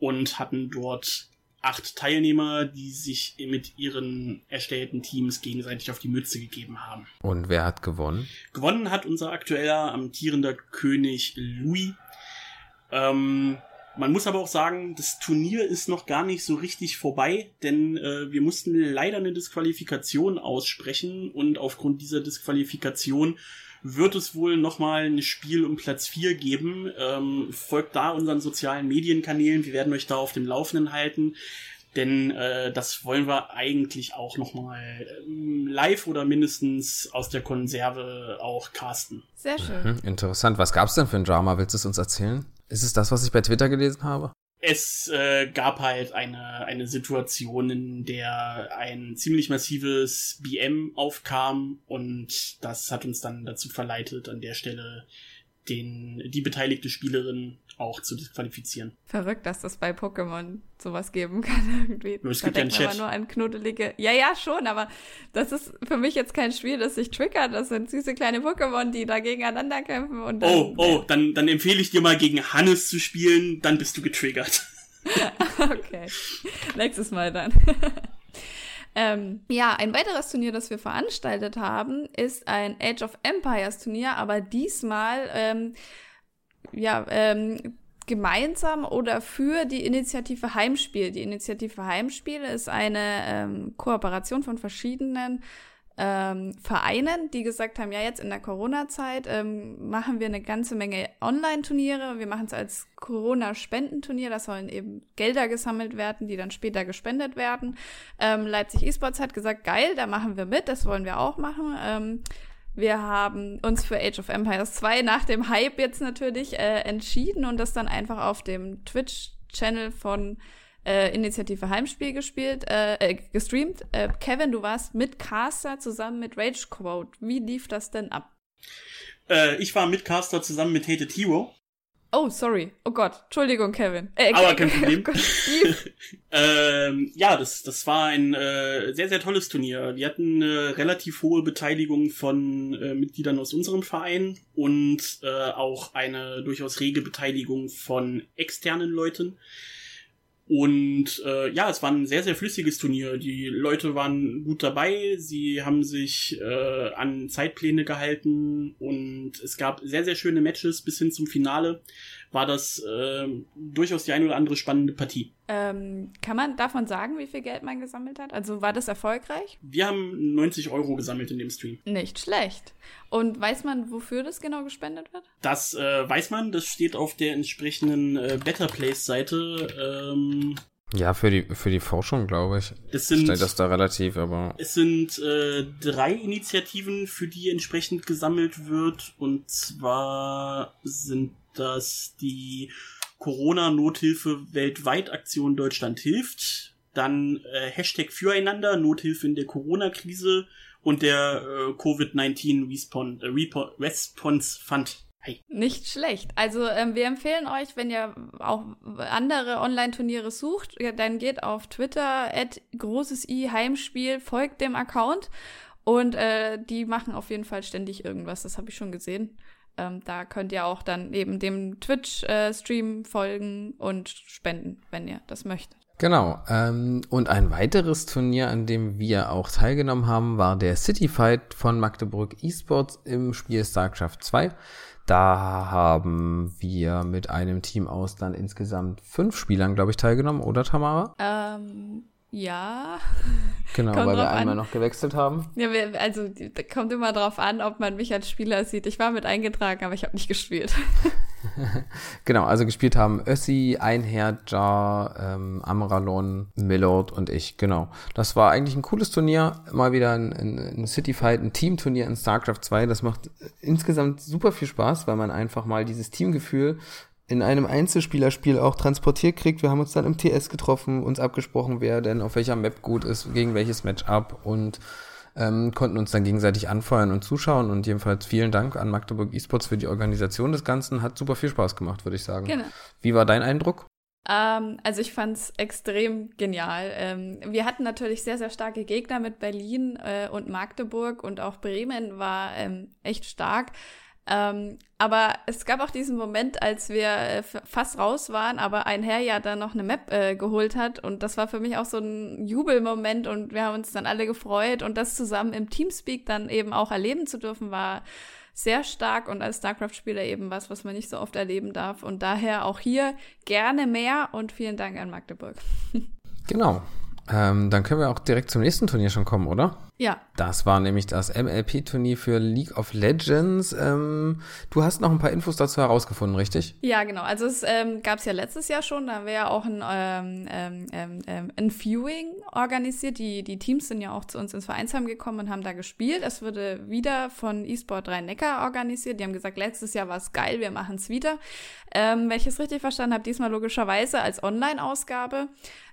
und hatten dort acht Teilnehmer, die sich mit ihren erstellten Teams gegenseitig auf die Mütze gegeben haben. Und wer hat gewonnen? Gewonnen hat unser aktueller amtierender König Louis. Ähm, man muss aber auch sagen, das Turnier ist noch gar nicht so richtig vorbei, denn äh, wir mussten leider eine Disqualifikation aussprechen und aufgrund dieser Disqualifikation wird es wohl nochmal ein Spiel um Platz 4 geben. Ähm, folgt da unseren sozialen Medienkanälen. Wir werden euch da auf dem Laufenden halten. Denn äh, das wollen wir eigentlich auch nochmal ähm, live oder mindestens aus der Konserve auch casten. Sehr schön. Mhm, interessant. Was gab's denn für ein Drama? Willst du es uns erzählen? Ist es das, was ich bei Twitter gelesen habe? Es äh, gab halt eine, eine Situation, in der ein ziemlich massives BM aufkam und das hat uns dann dazu verleitet, an der Stelle den, die beteiligte Spielerin auch zu disqualifizieren. Verrückt, dass das bei Pokémon sowas geben kann irgendwie. Es gibt ja einen Chat. nur an knuddelige. Ja, ja, schon, aber das ist für mich jetzt kein Spiel, das sich triggert. Das sind süße kleine Pokémon, die da gegeneinander kämpfen und dann, Oh, oh, dann, dann empfehle ich dir mal gegen Hannes zu spielen, dann bist du getriggert. okay. Nächstes Mal dann. Ähm, ja, ein weiteres Turnier, das wir veranstaltet haben, ist ein Age of Empires Turnier, aber diesmal ähm, ja, ähm, gemeinsam oder für die Initiative Heimspiel. Die Initiative Heimspiel ist eine ähm, Kooperation von verschiedenen ähm, Vereinen, die gesagt haben, ja, jetzt in der Corona-Zeit ähm, machen wir eine ganze Menge Online-Turniere. Wir machen es als Corona-Spendenturnier. Da sollen eben Gelder gesammelt werden, die dann später gespendet werden. Ähm, Leipzig Esports hat gesagt, geil, da machen wir mit, das wollen wir auch machen. Ähm, wir haben uns für Age of Empires 2 nach dem Hype jetzt natürlich äh, entschieden und das dann einfach auf dem Twitch-Channel von äh, Initiative Heimspiel gespielt, äh, äh, gestreamt. Äh, Kevin, du warst mit Caster zusammen mit Ragequote. Wie lief das denn ab? Äh, ich war mit Caster zusammen mit Hated Hero. Oh, sorry. Oh Gott. Entschuldigung, Kevin. Äh, Aber kein Problem. Oh ähm, ja, das, das war ein äh, sehr, sehr tolles Turnier. Wir hatten eine relativ hohe Beteiligung von äh, Mitgliedern aus unserem Verein und äh, auch eine durchaus rege Beteiligung von externen Leuten. Und äh, ja, es war ein sehr, sehr flüssiges Turnier. Die Leute waren gut dabei, sie haben sich äh, an Zeitpläne gehalten und es gab sehr, sehr schöne Matches bis hin zum Finale. War das äh, durchaus die ein oder andere spannende Partie. Ähm, kann man davon sagen, wie viel Geld man gesammelt hat? Also war das erfolgreich? Wir haben 90 Euro gesammelt in dem Stream. Nicht schlecht. Und weiß man, wofür das genau gespendet wird? Das äh, weiß man, das steht auf der entsprechenden äh, Better Place-Seite. Ähm, ja, für die, für die Forschung, glaube ich. Das sind, Steht das da relativ, aber. Es sind äh, drei Initiativen, für die entsprechend gesammelt wird. Und zwar sind das die Corona-Nothilfe weltweit Aktion Deutschland hilft. Dann äh, Hashtag Füreinander, Nothilfe in der Corona-Krise und der äh, Covid-19 Response, äh, Response Fund. Hey. Nicht schlecht. Also ähm, wir empfehlen euch, wenn ihr auch andere Online-Turniere sucht, dann geht auf Twitter at großes I Heimspiel, folgt dem Account und äh, die machen auf jeden Fall ständig irgendwas. Das habe ich schon gesehen. Ähm, da könnt ihr auch dann eben dem Twitch-Stream äh, folgen und spenden, wenn ihr das möchtet. Genau. Ähm, und ein weiteres Turnier, an dem wir auch teilgenommen haben, war der City Fight von Magdeburg Esports im Spiel StarCraft 2. Da haben wir mit einem Team aus dann insgesamt fünf Spielern, glaube ich, teilgenommen, oder Tamara? Ähm, ja. Genau, kommt weil wir einmal an. noch gewechselt haben. Ja, wir, also kommt immer drauf an, ob man mich als Spieler sieht. Ich war mit eingetragen, aber ich habe nicht gespielt. genau, also gespielt haben Össi, Einher, Jar, ähm, Amralon, Millard und ich. Genau. Das war eigentlich ein cooles Turnier. Mal wieder ein, ein, ein City Fight, ein Teamturnier in StarCraft 2. Das macht insgesamt super viel Spaß, weil man einfach mal dieses Teamgefühl in einem Einzelspielerspiel auch transportiert kriegt. Wir haben uns dann im TS getroffen, uns abgesprochen, wer denn auf welcher Map gut ist, gegen welches Matchup und ähm, konnten uns dann gegenseitig anfeuern und zuschauen. Und jedenfalls vielen Dank an Magdeburg Esports für die Organisation des Ganzen. Hat super viel Spaß gemacht, würde ich sagen. Genau. Wie war dein Eindruck? Ähm, also ich fand es extrem genial. Ähm, wir hatten natürlich sehr, sehr starke Gegner mit Berlin äh, und Magdeburg und auch Bremen war ähm, echt stark. Ähm, aber es gab auch diesen Moment, als wir äh, fast raus waren, aber ein Herr ja dann noch eine Map äh, geholt hat. Und das war für mich auch so ein Jubelmoment und wir haben uns dann alle gefreut. Und das zusammen im Teamspeak dann eben auch erleben zu dürfen, war sehr stark und als StarCraft-Spieler eben was, was man nicht so oft erleben darf. Und daher auch hier gerne mehr und vielen Dank an Magdeburg. Genau. Ähm, dann können wir auch direkt zum nächsten Turnier schon kommen, oder? Ja. Das war nämlich das MLP-Turnier für League of Legends. Ähm, du hast noch ein paar Infos dazu herausgefunden, richtig? Ja, genau. Also es ähm, gab es ja letztes Jahr schon, da haben wir ja auch ein, ähm, ähm, ähm, ähm, ein Viewing organisiert. Die, die Teams sind ja auch zu uns ins Vereinsheim gekommen und haben da gespielt. Es wurde wieder von eSport 3 Neckar organisiert. Die haben gesagt, letztes Jahr war es geil, wir machen es wieder. Ähm, wenn ich es richtig verstanden habe, diesmal logischerweise als Online-Ausgabe.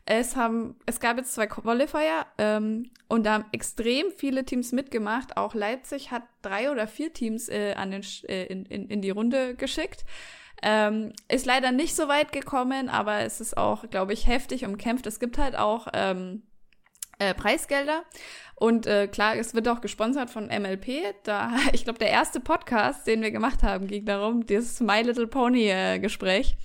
Es haben, es gab jetzt zwei Qualifier ähm, und da haben extrem viele Teams mitgemacht. Auch Leipzig hat drei oder vier Teams äh, an den, äh, in, in, in die Runde geschickt. Ähm, ist leider nicht so weit gekommen, aber es ist auch, glaube ich, heftig umkämpft. Es gibt halt auch ähm, äh, Preisgelder. Und äh, klar, es wird auch gesponsert von MLP. Da, ich glaube, der erste Podcast, den wir gemacht haben, ging darum, dieses My Little Pony äh, Gespräch.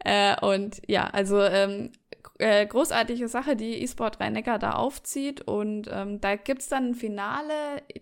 Äh, und ja, also ähm, äh, großartige Sache, die eSport Rhein-Neckar da aufzieht. Und ähm, da gibt's dann ein Finale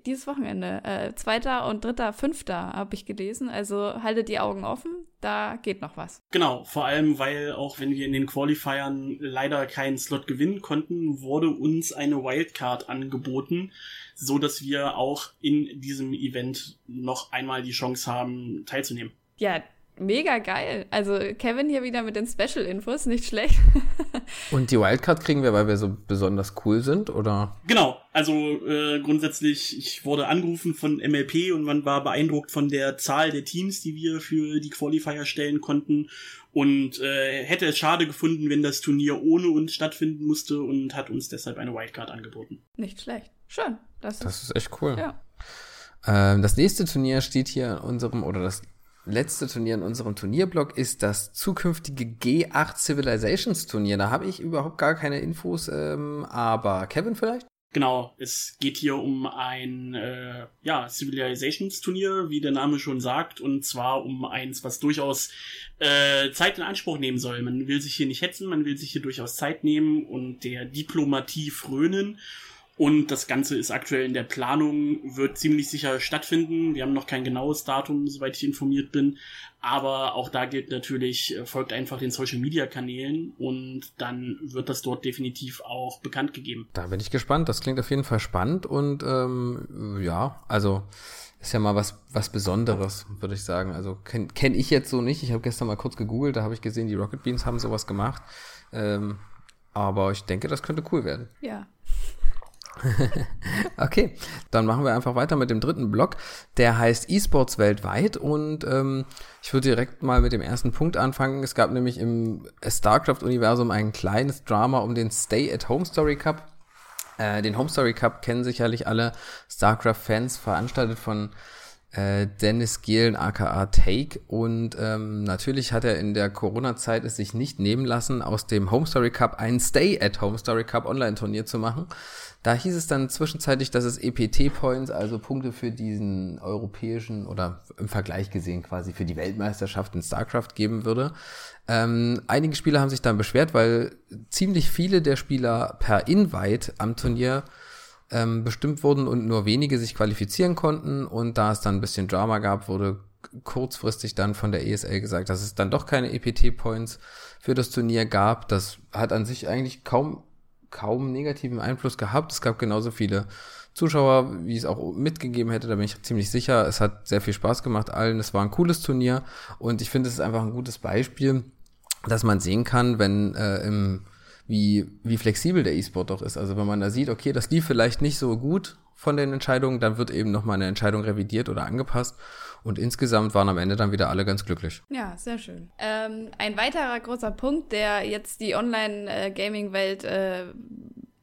dieses Wochenende. Äh, zweiter und dritter, fünfter habe ich gelesen. Also haltet die Augen offen, da geht noch was. Genau, vor allem, weil auch wenn wir in den Qualifiern leider keinen Slot gewinnen konnten, wurde uns eine Wildcard angeboten, so dass wir auch in diesem Event noch einmal die Chance haben, teilzunehmen. Ja, mega geil. Also Kevin hier wieder mit den Special-Infos, nicht schlecht. Und die Wildcard kriegen wir, weil wir so besonders cool sind, oder? Genau. Also äh, grundsätzlich, ich wurde angerufen von MLP und man war beeindruckt von der Zahl der Teams, die wir für die Qualifier stellen konnten und äh, hätte es schade gefunden, wenn das Turnier ohne uns stattfinden musste und hat uns deshalb eine Wildcard angeboten. Nicht schlecht. Schön. Das ist, das ist echt cool. Ja. Ähm, das nächste Turnier steht hier in unserem, oder das letzte Turnier in unserem Turnierblock ist das zukünftige G8 Civilizations Turnier. Da habe ich überhaupt gar keine Infos, ähm, aber Kevin vielleicht? Genau, es geht hier um ein äh, ja, Civilizations-Turnier, wie der Name schon sagt, und zwar um eins, was durchaus äh, Zeit in Anspruch nehmen soll. Man will sich hier nicht hetzen, man will sich hier durchaus Zeit nehmen und der Diplomatie frönen. Und das Ganze ist aktuell in der Planung, wird ziemlich sicher stattfinden. Wir haben noch kein genaues Datum, soweit ich informiert bin. Aber auch da gilt natürlich, äh, folgt einfach den Social Media Kanälen und dann wird das dort definitiv auch bekannt gegeben. Da bin ich gespannt. Das klingt auf jeden Fall spannend und ähm, ja, also ist ja mal was, was Besonderes, würde ich sagen. Also kenne kenn ich jetzt so nicht. Ich habe gestern mal kurz gegoogelt, da habe ich gesehen, die Rocket Beans haben sowas gemacht. Ähm, aber ich denke, das könnte cool werden. Ja, okay, dann machen wir einfach weiter mit dem dritten Block. Der heißt eSports weltweit und ähm, ich würde direkt mal mit dem ersten Punkt anfangen. Es gab nämlich im StarCraft-Universum ein kleines Drama um den Stay-at-Home Story Cup. Äh, den Home Story Cup kennen sicherlich alle StarCraft-Fans, veranstaltet von äh, Dennis Gehlen aka Take und ähm, natürlich hat er in der Corona-Zeit es sich nicht nehmen lassen, aus dem Home Story Cup einen Stay at Home Story Cup Online-Turnier zu machen. Da hieß es dann zwischenzeitlich, dass es EPT-Points, also Punkte für diesen europäischen oder im Vergleich gesehen quasi für die Weltmeisterschaft in StarCraft geben würde. Ähm, einige Spieler haben sich dann beschwert, weil ziemlich viele der Spieler per Invite am Turnier ähm, bestimmt wurden und nur wenige sich qualifizieren konnten. Und da es dann ein bisschen Drama gab, wurde kurzfristig dann von der ESL gesagt, dass es dann doch keine EPT-Points für das Turnier gab. Das hat an sich eigentlich kaum kaum negativen Einfluss gehabt. Es gab genauso viele Zuschauer, wie es auch mitgegeben hätte. Da bin ich ziemlich sicher. Es hat sehr viel Spaß gemacht allen. Es war ein cooles Turnier und ich finde, es ist einfach ein gutes Beispiel, dass man sehen kann, wenn äh, im wie, wie flexibel der E-Sport doch ist. Also wenn man da sieht, okay, das lief vielleicht nicht so gut von den Entscheidungen, dann wird eben nochmal eine Entscheidung revidiert oder angepasst. Und insgesamt waren am Ende dann wieder alle ganz glücklich. Ja, sehr schön. Ähm, ein weiterer großer Punkt, der jetzt die Online-Gaming-Welt äh,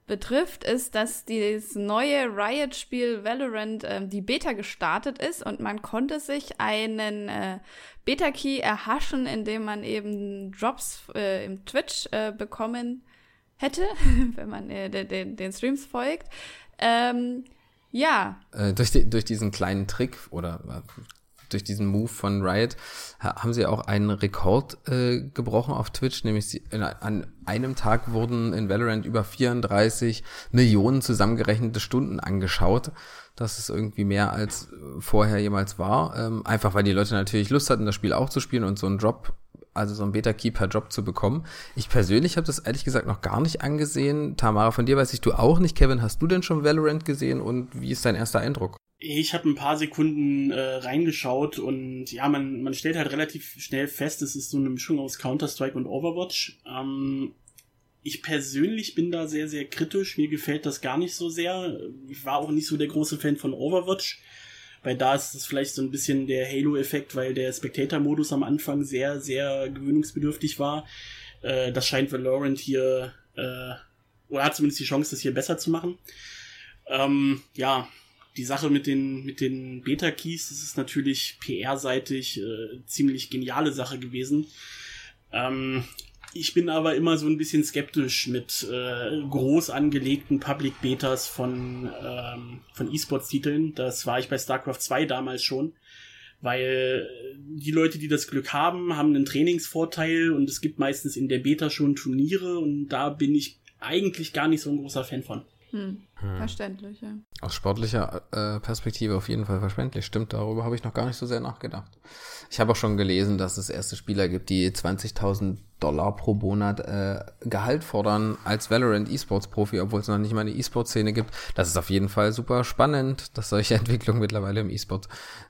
betrifft, ist, dass dieses neue Riot-Spiel Valorant äh, die Beta gestartet ist und man konnte sich einen äh, Beta-Key erhaschen, indem man eben Drops äh, im Twitch äh, bekommen hätte, wenn man äh, den, den Streams folgt. Ähm, ja. Äh, durch, die, durch diesen kleinen Trick oder äh, durch diesen Move von Riot haben sie auch einen Rekord äh, gebrochen auf Twitch, nämlich sie, in, an einem Tag wurden in Valorant über 34 Millionen zusammengerechnete Stunden angeschaut. Das ist irgendwie mehr als vorher jemals war. Ähm, einfach weil die Leute natürlich Lust hatten, das Spiel auch zu spielen und so einen Drop also so ein Beta-Key per Job zu bekommen. Ich persönlich habe das ehrlich gesagt noch gar nicht angesehen. Tamara, von dir weiß ich du auch nicht. Kevin, hast du denn schon Valorant gesehen und wie ist dein erster Eindruck? Ich habe ein paar Sekunden äh, reingeschaut und ja, man, man stellt halt relativ schnell fest, es ist so eine Mischung aus Counter-Strike und Overwatch. Ähm, ich persönlich bin da sehr, sehr kritisch. Mir gefällt das gar nicht so sehr. Ich war auch nicht so der große Fan von Overwatch weil da ist es vielleicht so ein bisschen der Halo-Effekt, weil der Spectator-Modus am Anfang sehr, sehr gewöhnungsbedürftig war. Äh, das scheint Valorant hier, äh, oder hat zumindest die Chance, das hier besser zu machen. Ähm, ja, die Sache mit den, mit den Beta-Keys, das ist natürlich PR-seitig äh, ziemlich geniale Sache gewesen. Ähm, ich bin aber immer so ein bisschen skeptisch mit äh, groß angelegten Public Betas von, ähm, von E-Sports-Titeln. Das war ich bei StarCraft 2 damals schon. Weil die Leute, die das Glück haben, haben einen Trainingsvorteil und es gibt meistens in der Beta schon Turniere und da bin ich eigentlich gar nicht so ein großer Fan von. Hm. Hm. Verständlich, ja. Aus sportlicher äh, Perspektive auf jeden Fall verständlich. Stimmt, darüber habe ich noch gar nicht so sehr nachgedacht. Ich habe auch schon gelesen, dass es erste Spieler gibt, die 20.000 Dollar pro Monat äh, Gehalt fordern als Valorant E-Sports Profi, obwohl es noch nicht mal eine E-Sports-Szene gibt. Das ist auf jeden Fall super spannend, dass solche Entwicklungen mittlerweile im E-Sport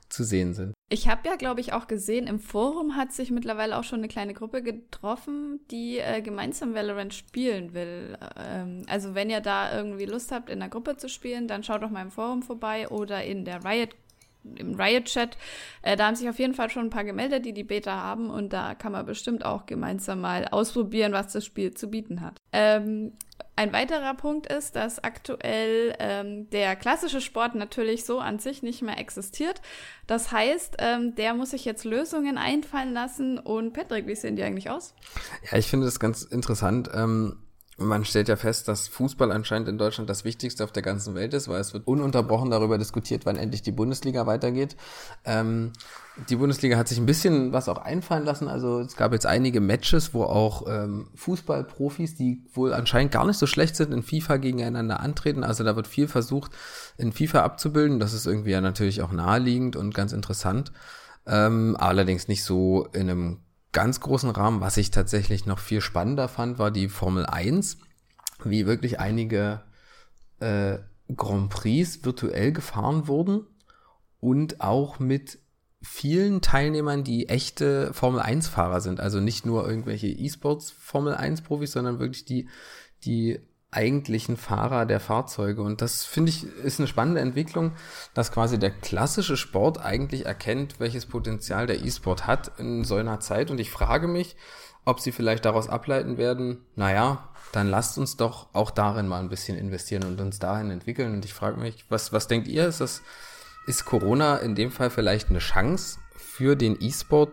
zu sehen sind. Ich habe ja, glaube ich, auch gesehen, im Forum hat sich mittlerweile auch schon eine kleine Gruppe getroffen, die äh, gemeinsam Valorant spielen will. Ähm, also wenn ihr da irgendwie Lust habt, in der Gruppe zu spielen, dann schaut doch mal im Forum vorbei oder in der Riot im Riot-Chat. Äh, da haben sich auf jeden Fall schon ein paar gemeldet, die die Beta haben und da kann man bestimmt auch gemeinsam mal ausprobieren, was das Spiel zu bieten hat. Ähm, ein weiterer Punkt ist, dass aktuell ähm, der klassische Sport natürlich so an sich nicht mehr existiert. Das heißt, ähm, der muss sich jetzt Lösungen einfallen lassen. Und Patrick, wie sehen die eigentlich aus? Ja, ich finde das ganz interessant. Ähm man stellt ja fest, dass Fußball anscheinend in Deutschland das Wichtigste auf der ganzen Welt ist, weil es wird ununterbrochen darüber diskutiert, wann endlich die Bundesliga weitergeht. Ähm, die Bundesliga hat sich ein bisschen was auch einfallen lassen. Also es gab jetzt einige Matches, wo auch ähm, Fußballprofis, die wohl anscheinend gar nicht so schlecht sind, in FIFA gegeneinander antreten. Also da wird viel versucht, in FIFA abzubilden. Das ist irgendwie ja natürlich auch naheliegend und ganz interessant. Ähm, allerdings nicht so in einem ganz großen Rahmen. Was ich tatsächlich noch viel spannender fand, war die Formel 1, wie wirklich einige äh, Grand Prix virtuell gefahren wurden und auch mit vielen Teilnehmern, die echte Formel 1 Fahrer sind. Also nicht nur irgendwelche E-Sports Formel 1 Profis, sondern wirklich die, die eigentlichen Fahrer der Fahrzeuge. Und das finde ich ist eine spannende Entwicklung, dass quasi der klassische Sport eigentlich erkennt, welches Potenzial der E-Sport hat in so einer Zeit. Und ich frage mich, ob sie vielleicht daraus ableiten werden, naja, dann lasst uns doch auch darin mal ein bisschen investieren und uns dahin entwickeln. Und ich frage mich, was, was denkt ihr? Ist das, ist Corona in dem Fall vielleicht eine Chance für den E-Sport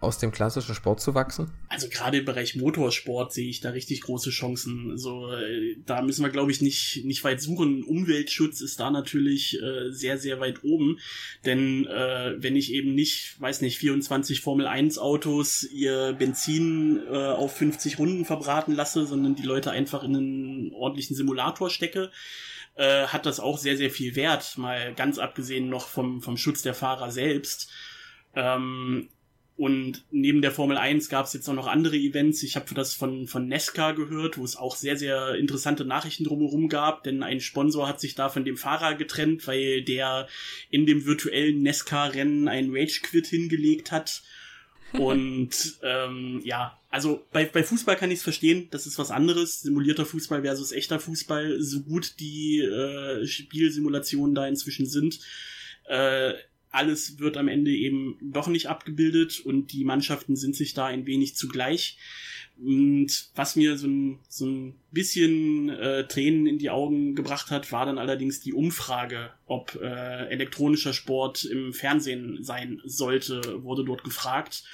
aus dem klassischen Sport zu wachsen? Also gerade im Bereich Motorsport sehe ich da richtig große Chancen. Also äh, da müssen wir, glaube ich, nicht, nicht weit suchen. Umweltschutz ist da natürlich äh, sehr, sehr weit oben. Denn äh, wenn ich eben nicht, weiß nicht, 24 Formel 1 Autos ihr Benzin äh, auf 50 Runden verbraten lasse, sondern die Leute einfach in einen ordentlichen Simulator stecke, äh, hat das auch sehr, sehr viel Wert. Mal ganz abgesehen noch vom, vom Schutz der Fahrer selbst. Ähm, und neben der Formel 1 gab es jetzt auch noch andere Events. Ich habe das von, von Nesca gehört, wo es auch sehr, sehr interessante Nachrichten drumherum gab, denn ein Sponsor hat sich da von dem Fahrer getrennt, weil der in dem virtuellen Nesca-Rennen einen Rage-Quit hingelegt hat. Und ähm, ja, also bei, bei Fußball kann ich es verstehen, das ist was anderes. Simulierter Fußball versus echter Fußball, so gut die äh, Spielsimulationen da inzwischen sind. Äh, alles wird am Ende eben doch nicht abgebildet und die Mannschaften sind sich da ein wenig zugleich. Und was mir so ein, so ein bisschen äh, Tränen in die Augen gebracht hat, war dann allerdings die Umfrage, ob äh, elektronischer Sport im Fernsehen sein sollte, wurde dort gefragt.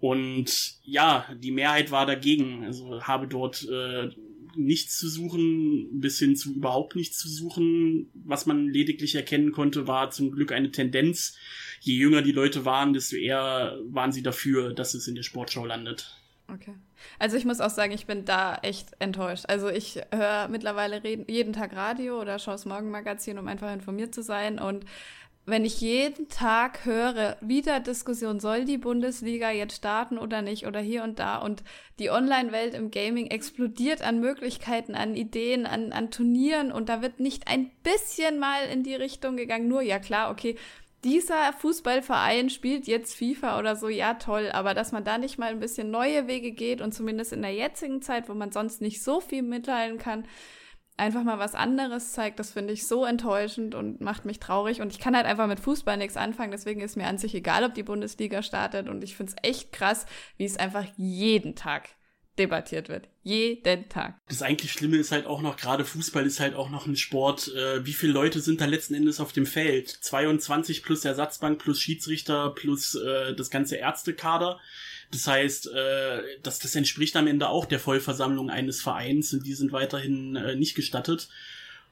Und ja, die Mehrheit war dagegen. Also habe dort äh, nichts zu suchen, bis hin zu überhaupt nichts zu suchen. Was man lediglich erkennen konnte, war zum Glück eine Tendenz. Je jünger die Leute waren, desto eher waren sie dafür, dass es in der Sportschau landet. Okay. Also ich muss auch sagen, ich bin da echt enttäuscht. Also ich höre mittlerweile jeden Tag Radio oder schaue das Morgenmagazin, um einfach informiert zu sein. Und wenn ich jeden Tag höre, wieder Diskussion, soll die Bundesliga jetzt starten oder nicht oder hier und da? Und die Online-Welt im Gaming explodiert an Möglichkeiten, an Ideen, an, an Turnieren und da wird nicht ein bisschen mal in die Richtung gegangen, nur ja klar, okay, dieser Fußballverein spielt jetzt FIFA oder so, ja toll, aber dass man da nicht mal ein bisschen neue Wege geht und zumindest in der jetzigen Zeit, wo man sonst nicht so viel mitteilen kann, einfach mal was anderes zeigt, das finde ich so enttäuschend und macht mich traurig. Und ich kann halt einfach mit Fußball nichts anfangen, deswegen ist mir an sich egal, ob die Bundesliga startet. Und ich finde es echt krass, wie es einfach jeden Tag debattiert wird. Jeden Tag. Das eigentlich Schlimme ist halt auch noch, gerade Fußball ist halt auch noch ein Sport. Äh, wie viele Leute sind da letzten Endes auf dem Feld? 22 plus Ersatzbank plus Schiedsrichter plus äh, das ganze Ärztekader. Das heißt, äh, das, das entspricht am Ende auch der Vollversammlung eines Vereins und die sind weiterhin äh, nicht gestattet.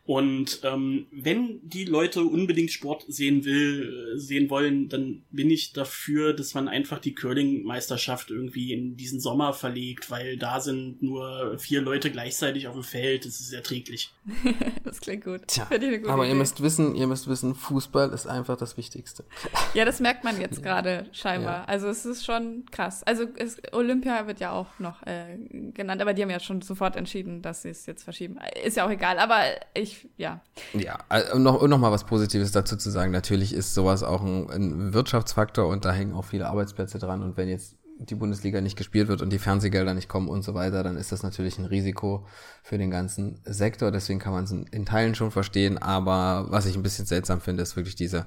Und ähm, wenn die Leute unbedingt Sport sehen will, äh, sehen wollen, dann bin ich dafür, dass man einfach die Curling-Meisterschaft irgendwie in diesen Sommer verlegt, weil da sind nur vier Leute gleichzeitig auf dem Feld. Das ist erträglich. das klingt gut. Tja, aber Idee. ihr müsst wissen, ihr müsst wissen, Fußball ist einfach das Wichtigste. ja, das merkt man jetzt gerade scheinbar. Ja. Also es ist schon krass. Also es, Olympia wird ja auch noch äh, genannt, aber die haben ja schon sofort entschieden, dass sie es jetzt verschieben. Ist ja auch egal. Aber ich ja. Ja, und noch, und noch mal was Positives dazu zu sagen. Natürlich ist sowas auch ein, ein Wirtschaftsfaktor und da hängen auch viele Arbeitsplätze dran. Und wenn jetzt die Bundesliga nicht gespielt wird und die Fernsehgelder nicht kommen und so weiter, dann ist das natürlich ein Risiko für den ganzen Sektor. Deswegen kann man es in Teilen schon verstehen. Aber was ich ein bisschen seltsam finde, ist wirklich diese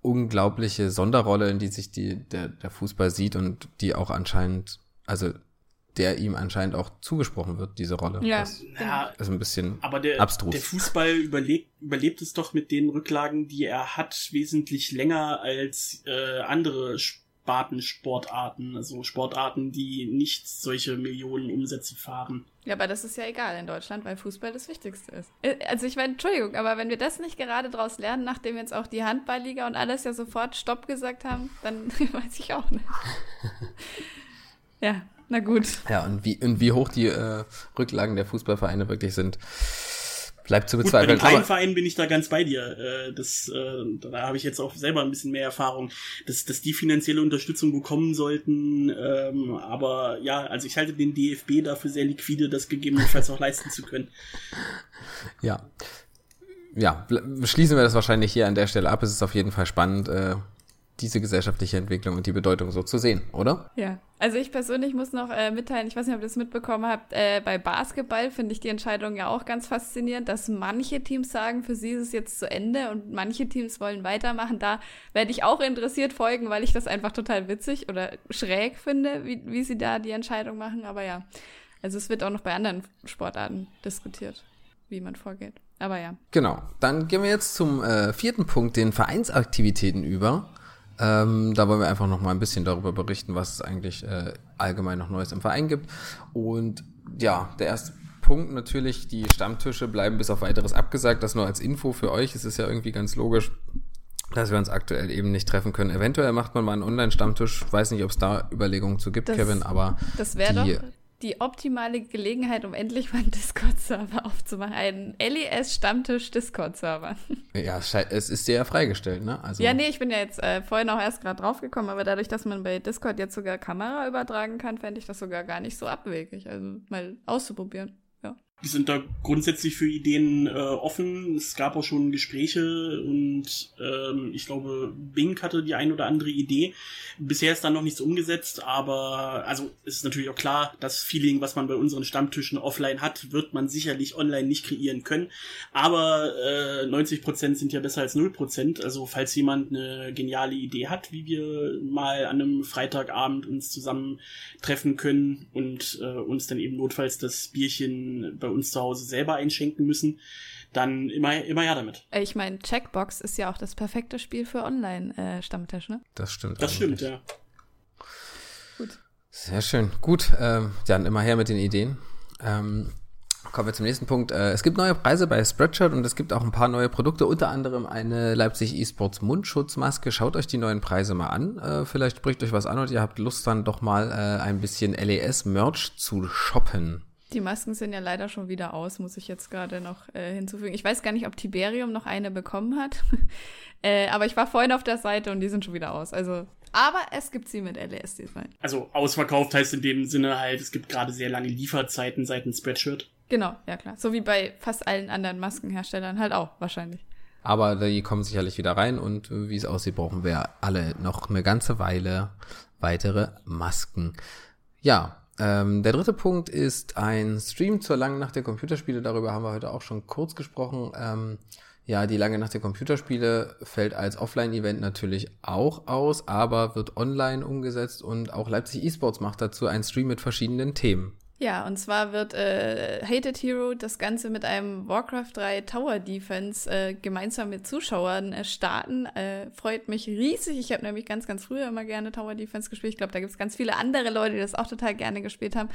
unglaubliche Sonderrolle, in die sich die, der, der Fußball sieht und die auch anscheinend, also der ihm anscheinend auch zugesprochen wird, diese Rolle. Ja, das ja, ist ein bisschen aber der, abstrus. Der Fußball überlebt, überlebt es doch mit den Rücklagen, die er hat, wesentlich länger als äh, andere Spartensportarten, also Sportarten, die nicht solche Millionen Umsätze fahren. Ja, aber das ist ja egal in Deutschland, weil Fußball das Wichtigste ist. Äh, also ich meine, Entschuldigung, aber wenn wir das nicht gerade daraus lernen, nachdem jetzt auch die Handballliga und alles ja sofort Stopp gesagt haben, dann weiß ich auch nicht. ja, na gut. Ja, und wie, und wie hoch die äh, Rücklagen der Fußballvereine wirklich sind, bleibt zu bezweifeln. Gut, bei den kleinen Vereinen bin ich da ganz bei dir. Äh, das, äh, da habe ich jetzt auch selber ein bisschen mehr Erfahrung, dass, dass die finanzielle Unterstützung bekommen sollten. Ähm, aber ja, also ich halte den DFB dafür sehr liquide, das gegebenenfalls auch leisten zu können. Ja. Ja, schließen wir das wahrscheinlich hier an der Stelle ab. Es ist auf jeden Fall spannend, äh, diese gesellschaftliche Entwicklung und die Bedeutung so zu sehen, oder? Ja. Also ich persönlich muss noch äh, mitteilen, ich weiß nicht, ob ihr das mitbekommen habt, äh, bei Basketball finde ich die Entscheidung ja auch ganz faszinierend, dass manche Teams sagen, für sie ist es jetzt zu Ende und manche Teams wollen weitermachen. Da werde ich auch interessiert folgen, weil ich das einfach total witzig oder schräg finde, wie, wie sie da die Entscheidung machen. Aber ja, also es wird auch noch bei anderen Sportarten diskutiert, wie man vorgeht. Aber ja. Genau. Dann gehen wir jetzt zum äh, vierten Punkt, den Vereinsaktivitäten über. Ähm, da wollen wir einfach noch mal ein bisschen darüber berichten, was es eigentlich äh, allgemein noch Neues im Verein gibt. Und ja, der erste Punkt natürlich, die Stammtische bleiben bis auf weiteres abgesagt. Das nur als Info für euch. Es ist ja irgendwie ganz logisch, dass wir uns aktuell eben nicht treffen können. Eventuell macht man mal einen Online-Stammtisch. Weiß nicht, ob es da Überlegungen zu gibt, das, Kevin, aber das wäre doch die optimale Gelegenheit, um endlich mal einen Discord-Server aufzumachen. Einen LES-Stammtisch-Discord-Server. Ja, es ist dir ja freigestellt, ne? Also ja, nee, ich bin ja jetzt äh, vorhin auch erst gerade draufgekommen, aber dadurch, dass man bei Discord jetzt sogar Kamera übertragen kann, fände ich das sogar gar nicht so abwegig. Also mal auszuprobieren. Die sind da grundsätzlich für Ideen äh, offen. Es gab auch schon Gespräche und ähm, ich glaube, Bing hatte die ein oder andere Idee. Bisher ist da noch nichts umgesetzt, aber also es ist natürlich auch klar, das Feeling, was man bei unseren Stammtischen offline hat, wird man sicherlich online nicht kreieren können. Aber äh, 90 Prozent sind ja besser als 0 Prozent. Also falls jemand eine geniale Idee hat, wie wir mal an einem Freitagabend uns zusammen treffen können und äh, uns dann eben notfalls das Bierchen bei uns zu Hause selber einschenken müssen, dann immer, immer ja damit. Äh, ich meine, Checkbox ist ja auch das perfekte Spiel für Online-Stammtisch, ne? Das stimmt. Das eigentlich. stimmt, ja. Gut. Sehr schön. Gut, ähm, dann immer her mit den Ideen. Ähm, Kommen wir zum nächsten Punkt. Äh, es gibt neue Preise bei Spreadshirt und es gibt auch ein paar neue Produkte, unter anderem eine Leipzig eSports Mundschutzmaske. Schaut euch die neuen Preise mal an. Äh, vielleicht spricht euch was an und ihr habt Lust dann doch mal äh, ein bisschen LES-Merch zu shoppen. Die Masken sind ja leider schon wieder aus, muss ich jetzt gerade noch äh, hinzufügen. Ich weiß gar nicht, ob Tiberium noch eine bekommen hat. äh, aber ich war vorhin auf der Seite und die sind schon wieder aus. Also, aber es gibt sie mit LES-Design. Also ausverkauft heißt in dem Sinne halt, es gibt gerade sehr lange Lieferzeiten seitens Spreadshirt. Genau, ja klar. So wie bei fast allen anderen Maskenherstellern halt auch, wahrscheinlich. Aber die kommen sicherlich wieder rein und wie es aussieht, brauchen wir alle noch eine ganze Weile weitere Masken. Ja, ähm, der dritte Punkt ist ein Stream zur langen Nacht der Computerspiele. Darüber haben wir heute auch schon kurz gesprochen. Ähm, ja, die lange Nacht der Computerspiele fällt als Offline-Event natürlich auch aus, aber wird online umgesetzt und auch Leipzig Esports macht dazu einen Stream mit verschiedenen Themen. Ja, und zwar wird äh, Hated Hero das Ganze mit einem Warcraft 3 Tower Defense äh, gemeinsam mit Zuschauern äh, starten. Äh, freut mich riesig. Ich habe nämlich ganz, ganz früher immer gerne Tower Defense gespielt. Ich glaube, da gibt es ganz viele andere Leute, die das auch total gerne gespielt haben.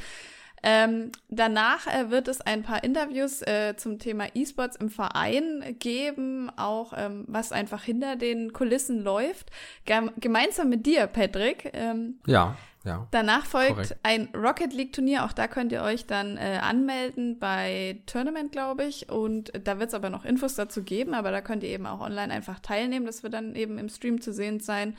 Ähm, danach äh, wird es ein paar Interviews äh, zum Thema E-Sports im Verein geben, auch ähm, was einfach hinter den Kulissen läuft. Gem gemeinsam mit dir, Patrick. Ähm, ja. Ja, Danach folgt korrekt. ein Rocket League Turnier. Auch da könnt ihr euch dann äh, anmelden bei Tournament, glaube ich. Und da wird es aber noch Infos dazu geben. Aber da könnt ihr eben auch online einfach teilnehmen. Das wird dann eben im Stream zu sehen sein.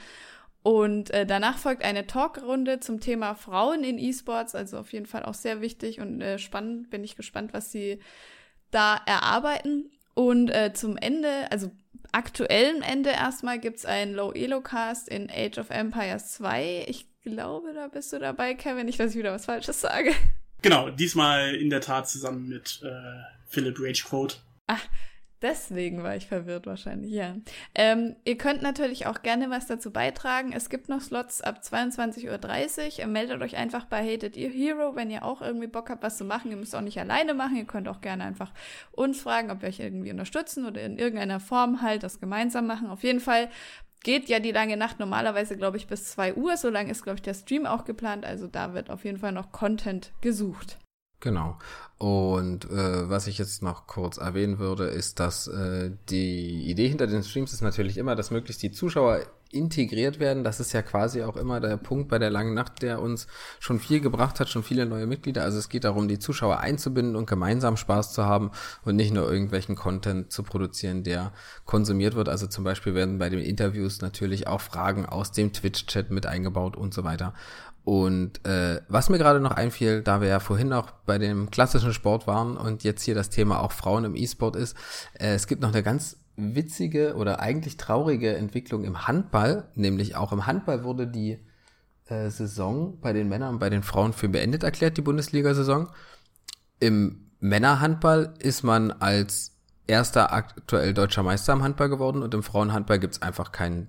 Und äh, danach folgt eine Talkrunde zum Thema Frauen in E-Sports. Also auf jeden Fall auch sehr wichtig und äh, spannend. Bin ich gespannt, was sie da erarbeiten. Und äh, zum Ende, also aktuellen Ende erstmal, gibt es einen Low-Elo-Cast in Age of Empires 2. Ich glaube, da bist du dabei, Kevin. Nicht, dass ich wieder was Falsches sage. Genau, diesmal in der Tat zusammen mit äh, Philip Ragequote. Ach, deswegen war ich verwirrt wahrscheinlich, ja. Ähm, ihr könnt natürlich auch gerne was dazu beitragen. Es gibt noch Slots ab 22.30 Uhr. Meldet euch einfach bei Hated Hero, wenn ihr auch irgendwie Bock habt, was zu machen. Ihr müsst auch nicht alleine machen. Ihr könnt auch gerne einfach uns fragen, ob wir euch irgendwie unterstützen oder in irgendeiner Form halt das gemeinsam machen. Auf jeden Fall geht ja die lange Nacht normalerweise, glaube ich, bis 2 Uhr. So lange ist, glaube ich, der Stream auch geplant. Also da wird auf jeden Fall noch Content gesucht. Genau. Und äh, was ich jetzt noch kurz erwähnen würde, ist, dass äh, die Idee hinter den Streams ist natürlich immer, dass möglichst die Zuschauer integriert werden. Das ist ja quasi auch immer der Punkt bei der langen Nacht, der uns schon viel gebracht hat, schon viele neue Mitglieder. Also es geht darum, die Zuschauer einzubinden und gemeinsam Spaß zu haben und nicht nur irgendwelchen Content zu produzieren, der konsumiert wird. Also zum Beispiel werden bei den Interviews natürlich auch Fragen aus dem Twitch-Chat mit eingebaut und so weiter. Und äh, was mir gerade noch einfiel, da wir ja vorhin auch bei dem klassischen Sport waren und jetzt hier das Thema auch Frauen im E-Sport ist, äh, es gibt noch eine ganz witzige oder eigentlich traurige Entwicklung im Handball, nämlich auch im Handball wurde die äh, Saison bei den Männern und bei den Frauen für beendet erklärt, die Bundesliga-Saison. Im Männerhandball ist man als erster aktuell deutscher Meister im Handball geworden und im Frauenhandball gibt's einfach keinen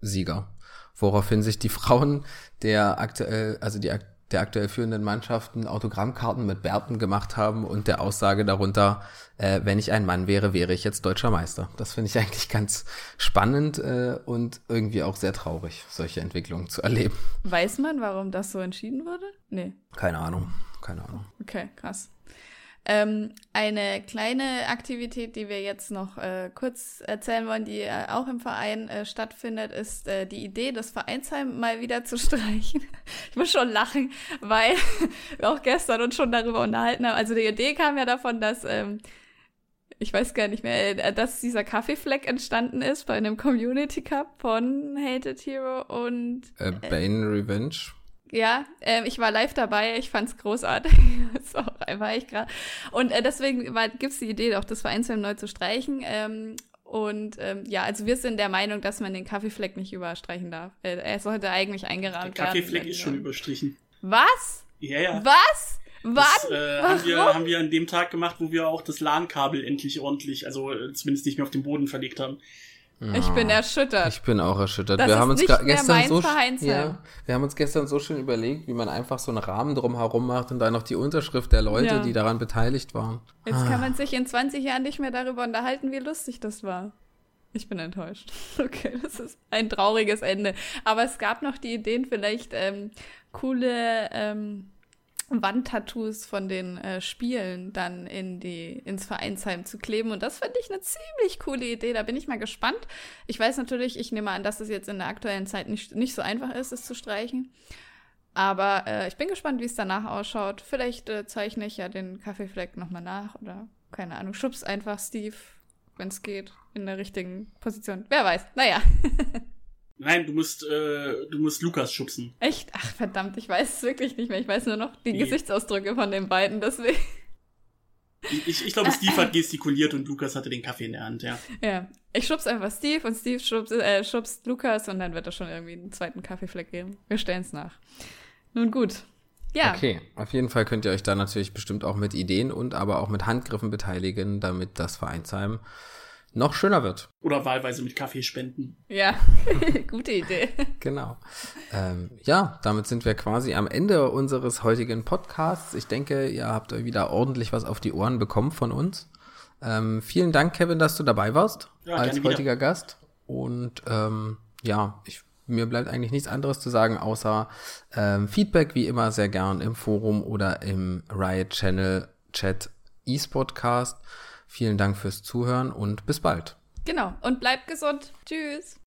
Sieger woraufhin sich die Frauen der aktuell, also die der aktuell führenden Mannschaften Autogrammkarten mit Bärten gemacht haben und der Aussage darunter, äh, wenn ich ein Mann wäre, wäre ich jetzt deutscher Meister. Das finde ich eigentlich ganz spannend äh, und irgendwie auch sehr traurig, solche Entwicklungen zu erleben. Weiß man, warum das so entschieden wurde? Nee. Keine Ahnung, keine Ahnung. Okay, krass. Ähm, eine kleine Aktivität, die wir jetzt noch äh, kurz erzählen wollen, die äh, auch im Verein äh, stattfindet, ist äh, die Idee, das Vereinsheim mal wieder zu streichen. ich muss schon lachen, weil wir auch gestern uns schon darüber unterhalten haben. Also die Idee kam ja davon, dass ähm, ich weiß gar nicht mehr, äh, dass dieser Kaffeefleck entstanden ist bei einem Community Cup von Hated Hero und äh, Bane Revenge. Ja, äh, ich war live dabei, ich fand's großartig. so war ich gerade. Und äh, deswegen war, gibt's die Idee, auch das Vereinsheim neu zu streichen. Ähm, und ähm, ja, also wir sind der Meinung, dass man den Kaffeefleck nicht überstreichen darf. Äh, er sollte eigentlich eingerahmt werden. Der Kaffeefleck werden, ist schon überstrichen. Was? Ja, ja. Was? Wann? Das, äh, haben, wir, haben wir an dem Tag gemacht, wo wir auch das LAN-Kabel endlich ordentlich, also äh, zumindest nicht mehr auf den Boden verlegt haben. Ich bin erschüttert. Ich bin auch erschüttert. Das wir haben uns gestern so ja, wir haben uns gestern so schön überlegt, wie man einfach so einen Rahmen drum herum macht und dann noch die Unterschrift der Leute, Ja. die daran beteiligt waren. Jetzt kann man sich in 20 Jahren nicht mehr darüber unterhalten, wie lustig das war. Ich bin enttäuscht. Okay, das ist ein trauriges Ende. Aber es gab noch die Ideen, vielleicht ähm, coole ähm, Wandtattoos von den äh, Spielen dann in die, ins Vereinsheim zu kleben. Und das finde ich eine ziemlich coole Idee. Da bin ich mal gespannt. Ich weiß natürlich, ich nehme an, dass es jetzt in der aktuellen Zeit nicht, nicht so einfach ist, es zu streichen. Aber äh, ich bin gespannt, wie es danach ausschaut. Vielleicht äh, zeichne ich ja den Kaffeefleck nochmal nach oder keine Ahnung, schubs einfach Steve, wenn es geht, in der richtigen Position. Wer weiß. Naja. Nein, du musst, äh, du musst Lukas schubsen. Echt? Ach, verdammt, ich weiß es wirklich nicht mehr. Ich weiß nur noch die Nee. Gesichtsausdrücke von den beiden, deswegen. Ich, ich, ich glaube, Steve hat gestikuliert und Lukas hatte den Kaffee in der Hand, ja. Ja. Ich schubs einfach Steve und Steve schubst, äh, schubst Lukas und dann wird es schon irgendwie einen zweiten Kaffeefleck geben. Wir stellen es nach. Nun gut. Ja. Okay, auf jeden Fall könnt ihr euch da natürlich bestimmt auch mit Ideen und aber auch mit Handgriffen beteiligen, damit das Vereinsheim noch schöner wird. Oder wahlweise mit Kaffee spenden. Ja. Gute Idee. Genau. Ähm, ja, damit sind wir quasi am Ende unseres heutigen Podcasts. Ich denke, ihr habt euch wieder ordentlich was auf die Ohren bekommen von uns. Ähm, vielen Dank, Kevin, dass du dabei warst Ja, als gerne wieder. heutiger Gast. Und ähm, ja, ich, mir bleibt eigentlich nichts anderes zu sagen, außer ähm, Feedback wie immer sehr gern im Forum oder im Riot Channel Chat eSportcast. Vielen Dank fürs Zuhören und bis bald. Genau. Und bleibt gesund. Tschüss.